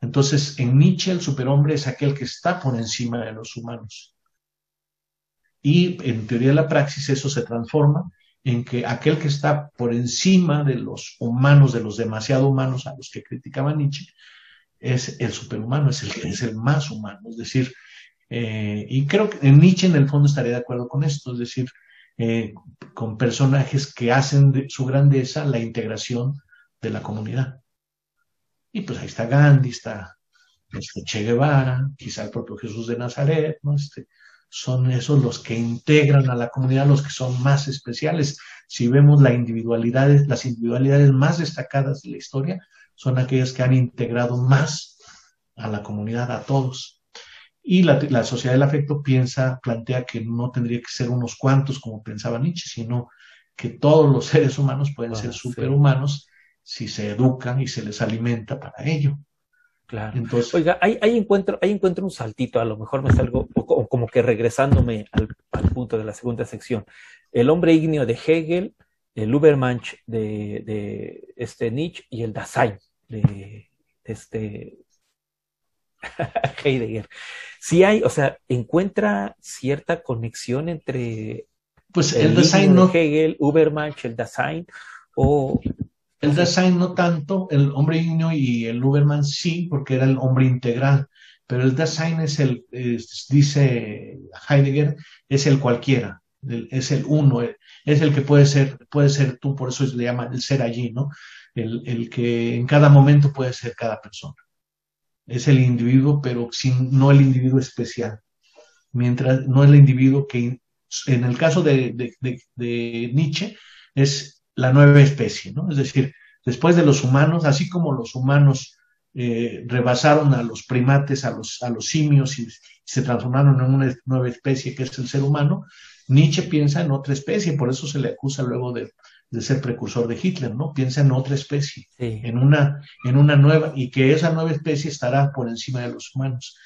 Entonces, en Nietzsche el superhombre es aquel que está por encima de los humanos. Y en teoría de la praxis eso se transforma en que aquel que está por encima de los humanos, de los demasiado humanos a los que criticaba Nietzsche, es el superhumano, es el, es el más humano. Es decir, eh, y creo que Nietzsche en el fondo estaría de acuerdo con esto, es decir, eh, con personajes que hacen de su grandeza la integración de la comunidad. Y pues ahí está Gandhi, está este Che Guevara, quizá el propio Jesús de Nazaret, ¿no? Este, son esos los que integran a la comunidad, los que son más especiales. Si vemos la individualidad, las individualidades más destacadas de la historia, son aquellas que han integrado más a la comunidad, a todos. Y la, la, sociedad del afecto piensa, plantea que no tendría que ser unos cuantos como pensaba Nietzsche, sino que todos los seres humanos pueden Ah, ser sí. superhumanos si se educan y se les alimenta para ello. Claro. Entonces, Oiga, ahí, ahí encuentro, ahí encuentro un saltito, a lo mejor me salgo, o co- o como que regresándome al, al punto de la segunda sección. El hombre ígneo de Hegel, el Übermensch de, de este Nietzsche y el Dasein de, de este <laughs> Heidegger. Sí hay, o sea, encuentra cierta conexión entre pues el, ígneo no, Hegel, Übermensch, el Dasein, o el design no tanto, el hombre ígneo y el Uberman sí, porque era el hombre integral, pero el design es el, es- dice Heidegger, es el cualquiera, el- es el uno, eh, es el que puede ser, puede ser tú, por eso se le llama el ser allí, ¿no? El, el que en cada momento puede ser cada persona. Es el individuo, pero sin, no el individuo especial. Mientras, no el individuo que, en el caso de, de- de- de Nietzsche, es la nueva especie, ¿no? Es decir, después de los humanos, así como los humanos eh, rebasaron a los primates, a los, a los simios y se transformaron en una nueva especie que es el ser humano, Nietzsche piensa en otra especie, por eso se le acusa luego de, de ser precursor de Hitler, ¿no? Piensa en otra especie, sí, en una, en una nueva, y que esa nueva especie estará por encima de los humanos.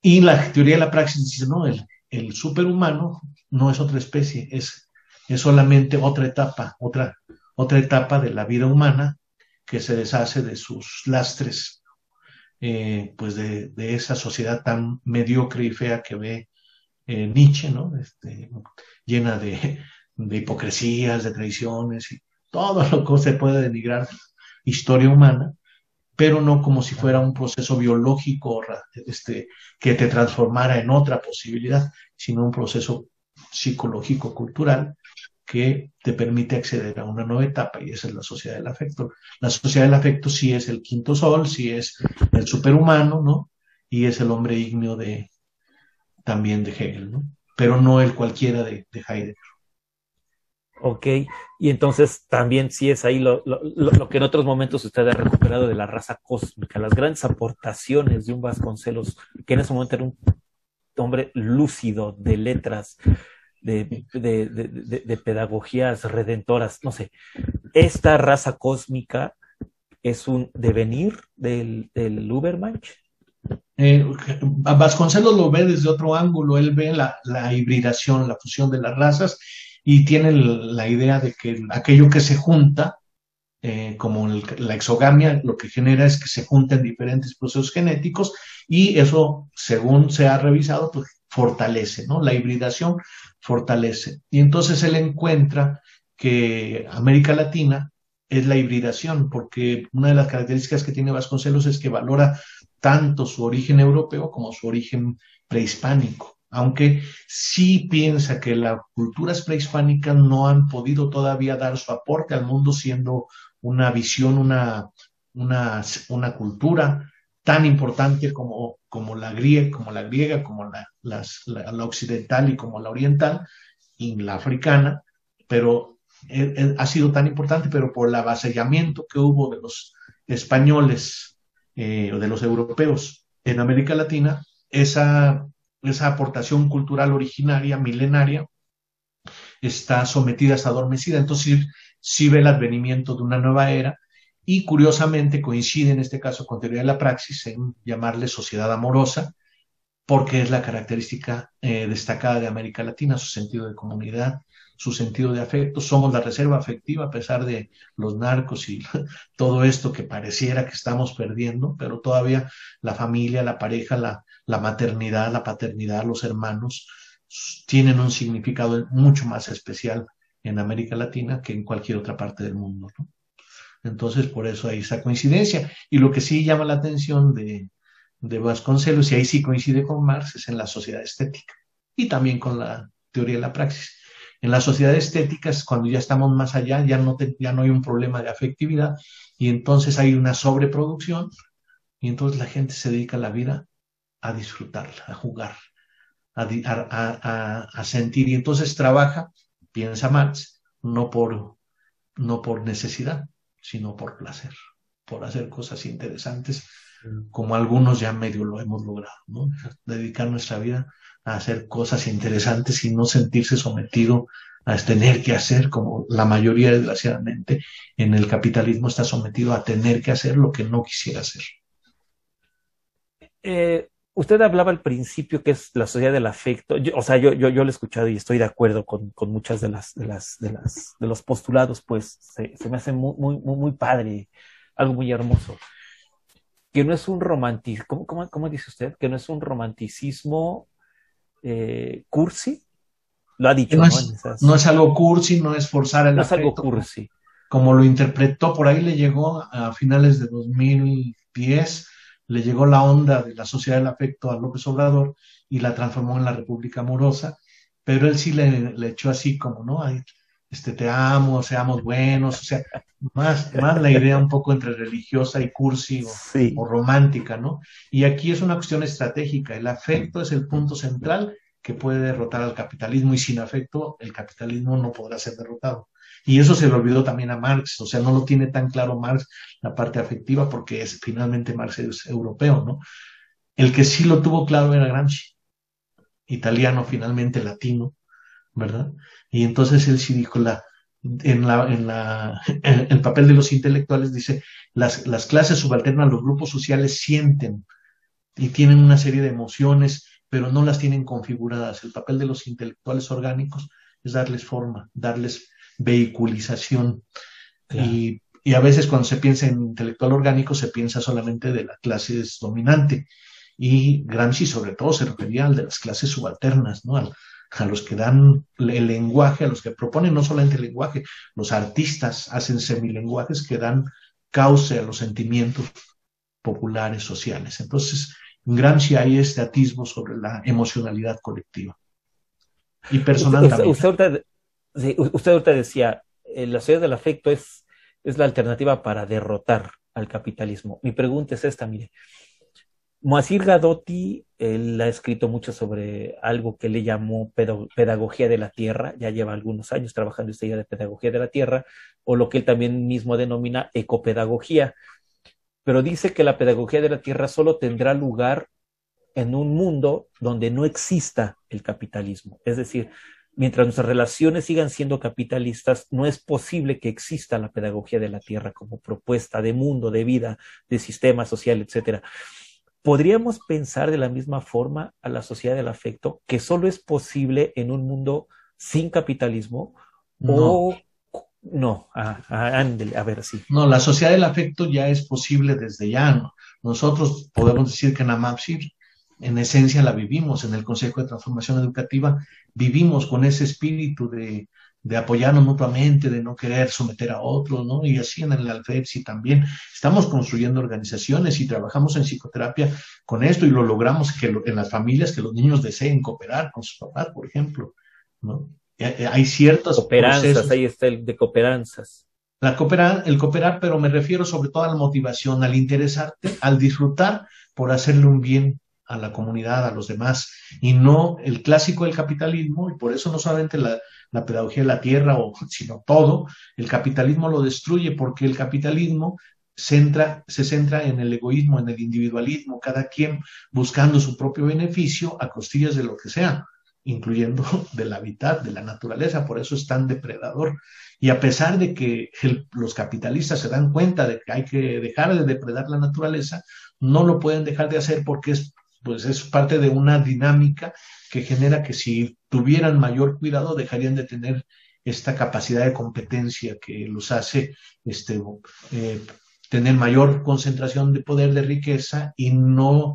Y la teoría de la praxis dice, no, el, el superhumano no es otra especie, es, es solamente otra etapa, otra, otra etapa de la vida humana que se deshace de sus lastres, eh, pues de, de, esa sociedad tan mediocre y fea que ve eh, Nietzsche, ¿no? Este, llena de, de, hipocresías, de traiciones y todo lo que se puede denigrar historia humana, pero no como si fuera un proceso biológico este, que te transformara en otra posibilidad, sino un proceso psicológico, cultural, que te permite acceder a una nueva etapa y esa es la sociedad del afecto. La sociedad del afecto sí es el quinto sol, sí es el superhumano, ¿no? Y es el hombre ígneo de también de Hegel, ¿no? Pero no el cualquiera de, de Heidegger. Ok, y entonces también sí es ahí lo, lo, lo, que en otros momentos usted ha recuperado de la raza cósmica, las grandes aportaciones de un Vasconcelos, que en ese momento era un hombre lúcido de letras, de, de, de, pedagogías redentoras, no sé. Esta raza cósmica es un devenir del, del Ubermensch. Eh, Vasconcelos lo ve desde otro ángulo, él ve la, la, hibridación, la fusión de las razas y tiene la idea de que aquello que se junta, eh, como el, la exogamia, lo que genera es que se junten diferentes procesos genéticos y eso, según se ha revisado, pues fortalece, ¿no? La hibridación fortalece. Y entonces él encuentra que América Latina es la hibridación, porque una de las características que tiene Vasconcelos es que valora tanto su origen europeo como su origen prehispánico, aunque sí piensa que las culturas prehispánicas no han podido todavía dar su aporte al mundo siendo una visión, una, una, una cultura tan importante como, como, la griega, como la griega, como la, occidental y como la oriental, y la africana, pero eh, eh, ha sido tan importante, pero por el avasallamiento que hubo de los españoles eh, o de los europeos en América Latina, esa, esa aportación cultural originaria, milenaria, está sometida, está adormecida. Entonces, sí ve el advenimiento de una nueva era y curiosamente coincide en este caso con teoría de la praxis en llamarle sociedad amorosa, porque es la característica eh, destacada de América Latina, su sentido de comunidad, su sentido de afecto. Somos la reserva afectiva a pesar de los narcos y <laughs> todo esto que pareciera que estamos perdiendo, pero todavía la familia, la pareja, la, la maternidad, la paternidad, los hermanos tienen un significado mucho más especial en América Latina que en cualquier otra parte del mundo. Entonces, por eso hay esa coincidencia. Y lo que sí llama la atención de, de Vasconcelos, y ahí sí coincide con Marx, es en la sociedad estética y también con la teoría de la praxis. En la sociedad estética es cuando ya estamos más allá, ya no, te, ya no hay un problema de afectividad y entonces hay una sobreproducción y entonces la gente se dedica la vida a disfrutarla, a jugar, a, a sentir y entonces trabaja, piensa Marx, no por, no por necesidad, sino por placer, por hacer cosas interesantes como algunos ya medio lo hemos logrado, ¿no? Dedicar nuestra vida a hacer cosas interesantes y no sentirse sometido a tener que hacer, como la mayoría desgraciadamente en el capitalismo está sometido a tener que hacer lo que no quisiera hacer. Eh, usted hablaba al principio que es la sociedad del afecto. o sea, yo, yo, yo lo he escuchado y estoy de acuerdo con, con muchas de las, de las, de las, de los postulados, pues se, se me hace muy, muy, muy, padre, algo muy hermoso. Que no es un romanticismo, ¿cómo, cómo, cómo dice usted? Que no es un romanticismo eh, cursi. Lo ha dicho, ¿no? Es, ¿no? es algo cursi, no es forzar el No afecto, es algo cursi. Como lo interpretó, por ahí le llegó a finales de 2010 le llegó la onda de la sociedad del afecto a López Obrador y la transformó en la República Amorosa, pero él sí le, le echó así como, ¿no? Ay, este, te amo, seamos buenos, o sea, más, más la idea un poco entre religiosa y cursi o, Sí. o romántica, ¿no? Y aquí es una cuestión estratégica, el afecto es el punto central que puede derrotar al capitalismo y sin afecto el capitalismo no podrá ser derrotado. Y eso se le olvidó también a Marx, o sea, no lo tiene tan claro Marx la parte afectiva porque es, finalmente Marx es europeo, ¿no? El que sí lo tuvo claro era Gramsci, italiano, finalmente latino, ¿verdad? Y entonces él sí dijo en la, en la, <laughs> el papel de los intelectuales dice, las, las clases subalternas, los grupos sociales sienten y tienen una serie de emociones, pero no las tienen configuradas. El papel de los intelectuales orgánicos es darles forma, darles vehiculización. Claro. Y, y, a veces cuando se piensa en intelectual orgánico se piensa solamente de la clase dominante. Y Gramsci sobre todo se refería al de las clases subalternas, ¿no? Al, a los que dan el lenguaje, a los que proponen no solamente el lenguaje, los artistas hacen semilenguajes que dan cauce a los sentimientos populares, sociales. Entonces, en Gramsci hay este atisbo sobre la emocionalidad colectiva. Y personal también. Usted, usted decía, eh, la sociedad del afecto es, es la alternativa para derrotar al capitalismo. Mi pregunta es esta, mire. Moacir Gadotti, él ha escrito mucho sobre algo que le llamó pedagogía de la tierra, ya lleva algunos años trabajando esta idea de pedagogía de la tierra, o lo que él también mismo denomina ecopedagogía, pero dice que la pedagogía de la tierra solo tendrá lugar en un mundo donde no exista el capitalismo. Es decir, mientras nuestras relaciones sigan siendo capitalistas, no es posible que exista la pedagogía de la tierra como propuesta de mundo, de vida, de sistema social, etcétera. ¿Podríamos pensar de la misma forma a la sociedad del afecto que solo es posible en un mundo sin capitalismo? No. O no, ah, ah, a ver, sí. No, la sociedad del afecto ya es posible desde ya. ¿no? Nosotros podemos decir que en AMAPSIR, en esencia la vivimos, en el Consejo de Transformación Educativa, vivimos con ese espíritu de, de apoyarnos mutuamente, de no querer someter a otros, ¿no? Y así en el Alfepsi también. Estamos construyendo organizaciones y trabajamos en psicoterapia con esto y lo logramos que lo, en las familias que los niños deseen cooperar con sus papás, por ejemplo, ¿no? Hay ciertos cooperanzas, procesos. ahí está el de cooperanzas. La cooperar, el cooperar, pero me refiero sobre todo a la motivación, al interesarte, al disfrutar por hacerle un bien a la comunidad, a los demás, y no el clásico del capitalismo, y por eso no solamente la, la pedagogía de la tierra, o, <laughs> sino todo, el capitalismo lo destruye porque el capitalismo centra, se centra en el egoísmo, en el individualismo, cada quien buscando su propio beneficio a costillas de lo que sea, incluyendo <laughs> del hábitat, de la naturaleza, por eso es tan depredador. Y a pesar de que los capitalistas se dan cuenta de que hay que dejar de depredar la naturaleza, no lo pueden dejar de hacer porque es pues es parte de una dinámica que genera que si tuvieran mayor cuidado dejarían de tener esta capacidad de competencia que los hace este, eh, tener mayor concentración de poder de riqueza y no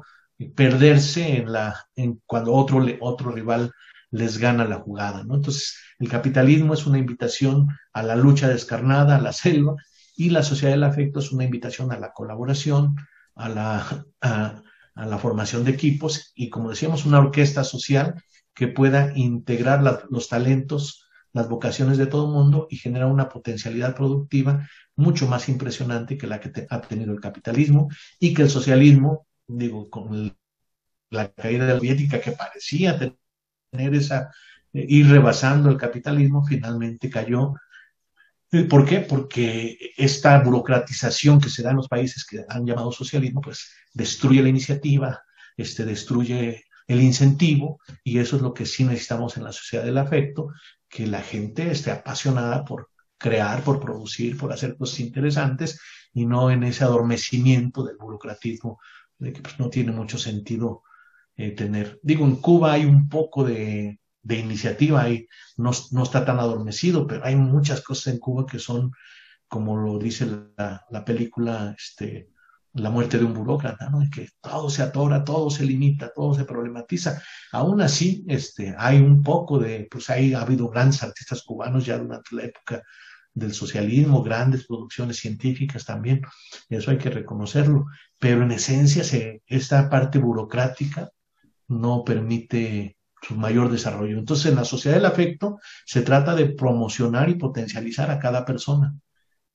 perderse en la en cuando otro otro rival les gana la jugada, ¿no? Entonces, el capitalismo es una invitación a la lucha descarnada, a la selva, y la sociedad del afecto es una invitación a la colaboración, a la, a la formación de equipos y, como decíamos, una orquesta social que pueda integrar los talentos, las vocaciones de todo el mundo y generar una potencialidad productiva mucho más impresionante que la que te, ha tenido el capitalismo y que el socialismo, digo, con la caída de la soviética que parecía tener esa, eh, ir rebasando el capitalismo, finalmente cayó ¿Por qué? Porque esta burocratización que se da en los países que han llamado socialismo, pues destruye la iniciativa, este, destruye el incentivo, y eso es lo que sí necesitamos en la sociedad del afecto, que la gente esté apasionada por crear, por producir, por hacer cosas interesantes, y no en ese adormecimiento del burocratismo, de que pues, no tiene mucho sentido eh, tener. Digo, en Cuba hay un poco de, de iniciativa, ahí no, no, está tan adormecido, pero hay muchas cosas en Cuba que son, como lo dice la, la película, este, la muerte de un burócrata, ¿no? que todo se atora, todo se limita, todo se problematiza. Aún así, este, hay un poco de, pues ahí ha habido grandes artistas cubanos ya durante la época del socialismo, grandes producciones científicas también, eso hay que reconocerlo, pero en esencia se, esta parte burocrática no permite su mayor desarrollo. Entonces, en la sociedad del afecto se trata de promocionar y potencializar a cada persona,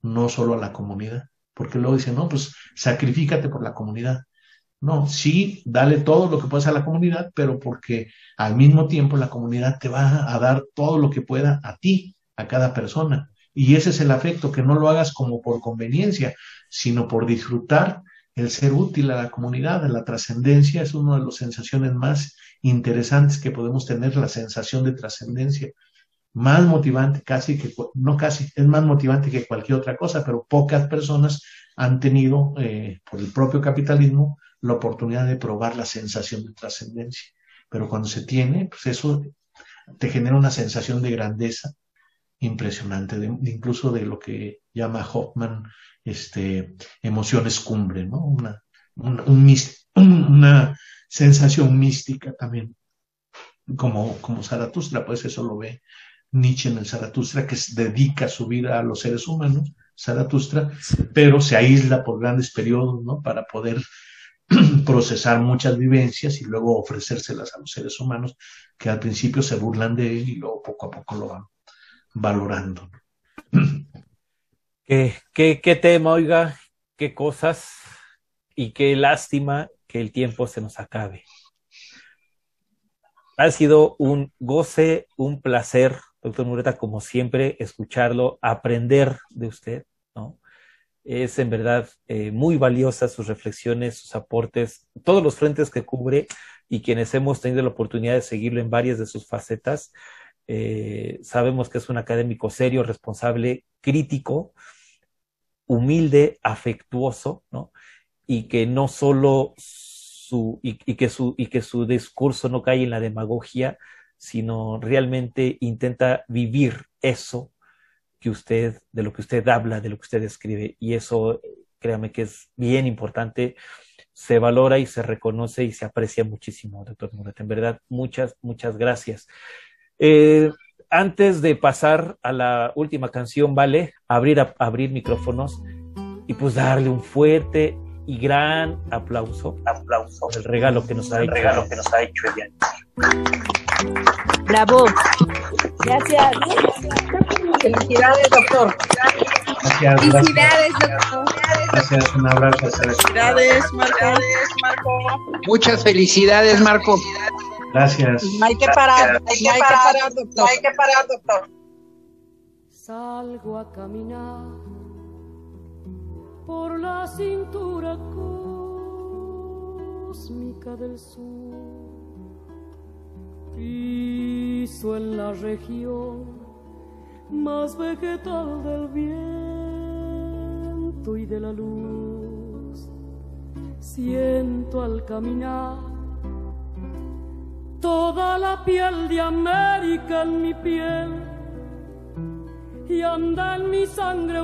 no solo a la comunidad, porque luego dicen, no, pues sacrifícate por la comunidad. No, sí, dale todo lo que puedas a la comunidad, pero porque al mismo tiempo la comunidad te va a dar todo lo que pueda a ti, a cada persona. Y ese es el afecto, que no lo hagas como por conveniencia, sino por disfrutar el ser útil a la comunidad, la trascendencia, es una de las sensaciones más interesantes que podemos tener, la sensación de trascendencia. Más motivante casi que, no casi, es más motivante que cualquier otra cosa, pero pocas personas han tenido, eh, por el propio capitalismo, la oportunidad de probar la sensación de trascendencia. Pero cuando se tiene, pues eso te genera una sensación de grandeza impresionante, incluso de lo que llama Hoffman este, emociones cumbre, ¿no? Una, una sensación mística también, como, como Zaratustra, pues eso lo ve Nietzsche en el Zaratustra, que dedica su vida a los seres humanos, Zaratustra, pero se aísla por grandes periodos, ¿no? Para poder <clears throat> procesar muchas vivencias y luego ofrecérselas a los seres humanos que al principio se burlan de él y luego poco a poco lo van valorando. Qué, qué, qué tema, oiga, qué cosas y qué lástima que el tiempo se nos acabe. Ha sido un goce, un placer, doctor Mureta, como siempre, escucharlo, aprender de usted, ¿no? Es en verdad eh, muy valiosa sus reflexiones, sus aportes, todos los frentes que cubre y quienes hemos tenido la oportunidad de seguirlo en varias de sus facetas. Eh, sabemos que es un académico serio, responsable, crítico, humilde, afectuoso, ¿no? Y que no solo su, y, que su, y que su discurso no cae en la demagogia, sino realmente intenta vivir eso que usted, de lo que usted habla, de lo que usted escribe. Y eso, créame que es bien importante, se valora y se reconoce y se aprecia muchísimo, doctor Murat. En verdad, muchas, muchas gracias. Eh, antes de pasar a la última canción, vale abrir, abrir micrófonos y pues darle un fuerte y gran aplauso, aplauso el regalo que nos ha hecho, regalo que nos ha hecho Bravo. Gracias. Felicidades, doctor. Gracias. Felicidades, doctor. Gracias, un abrazo. Felicidades, Marco. Muchas felicidades, Marco. Gracias. No hay que parar, hay que parar, doctor. hay que parar, doctor. Salgo a caminar por la cintura cósmica del sur. Piso en la región más vegetal del viento y de la luz. Siento al caminar toda la piel de América en mi piel y anda en mi sangre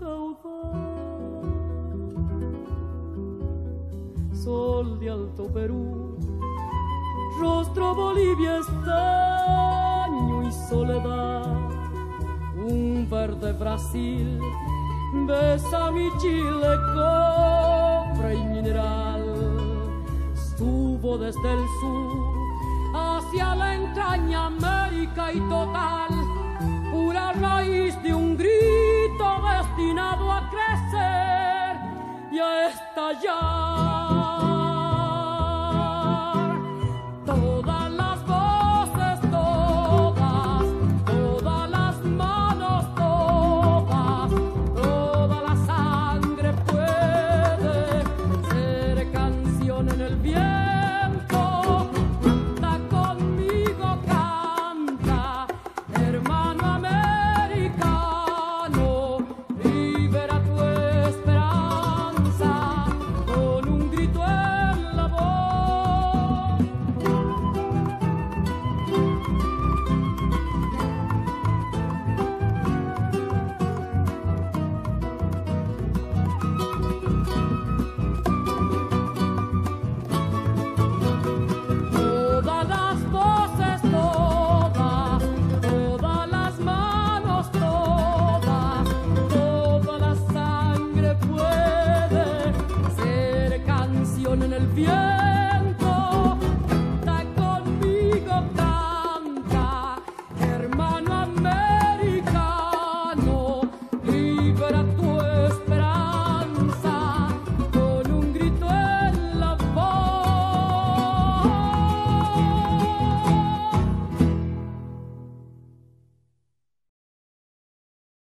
caudal. Sol de Alto Perú, rostro Bolivia estaño y soledad, un verde Brasil besa mi Chile y mineral. Estuvo desde el sur hacia la entraña América y total, pura raíz de un grito destinado a crecer y a estallar.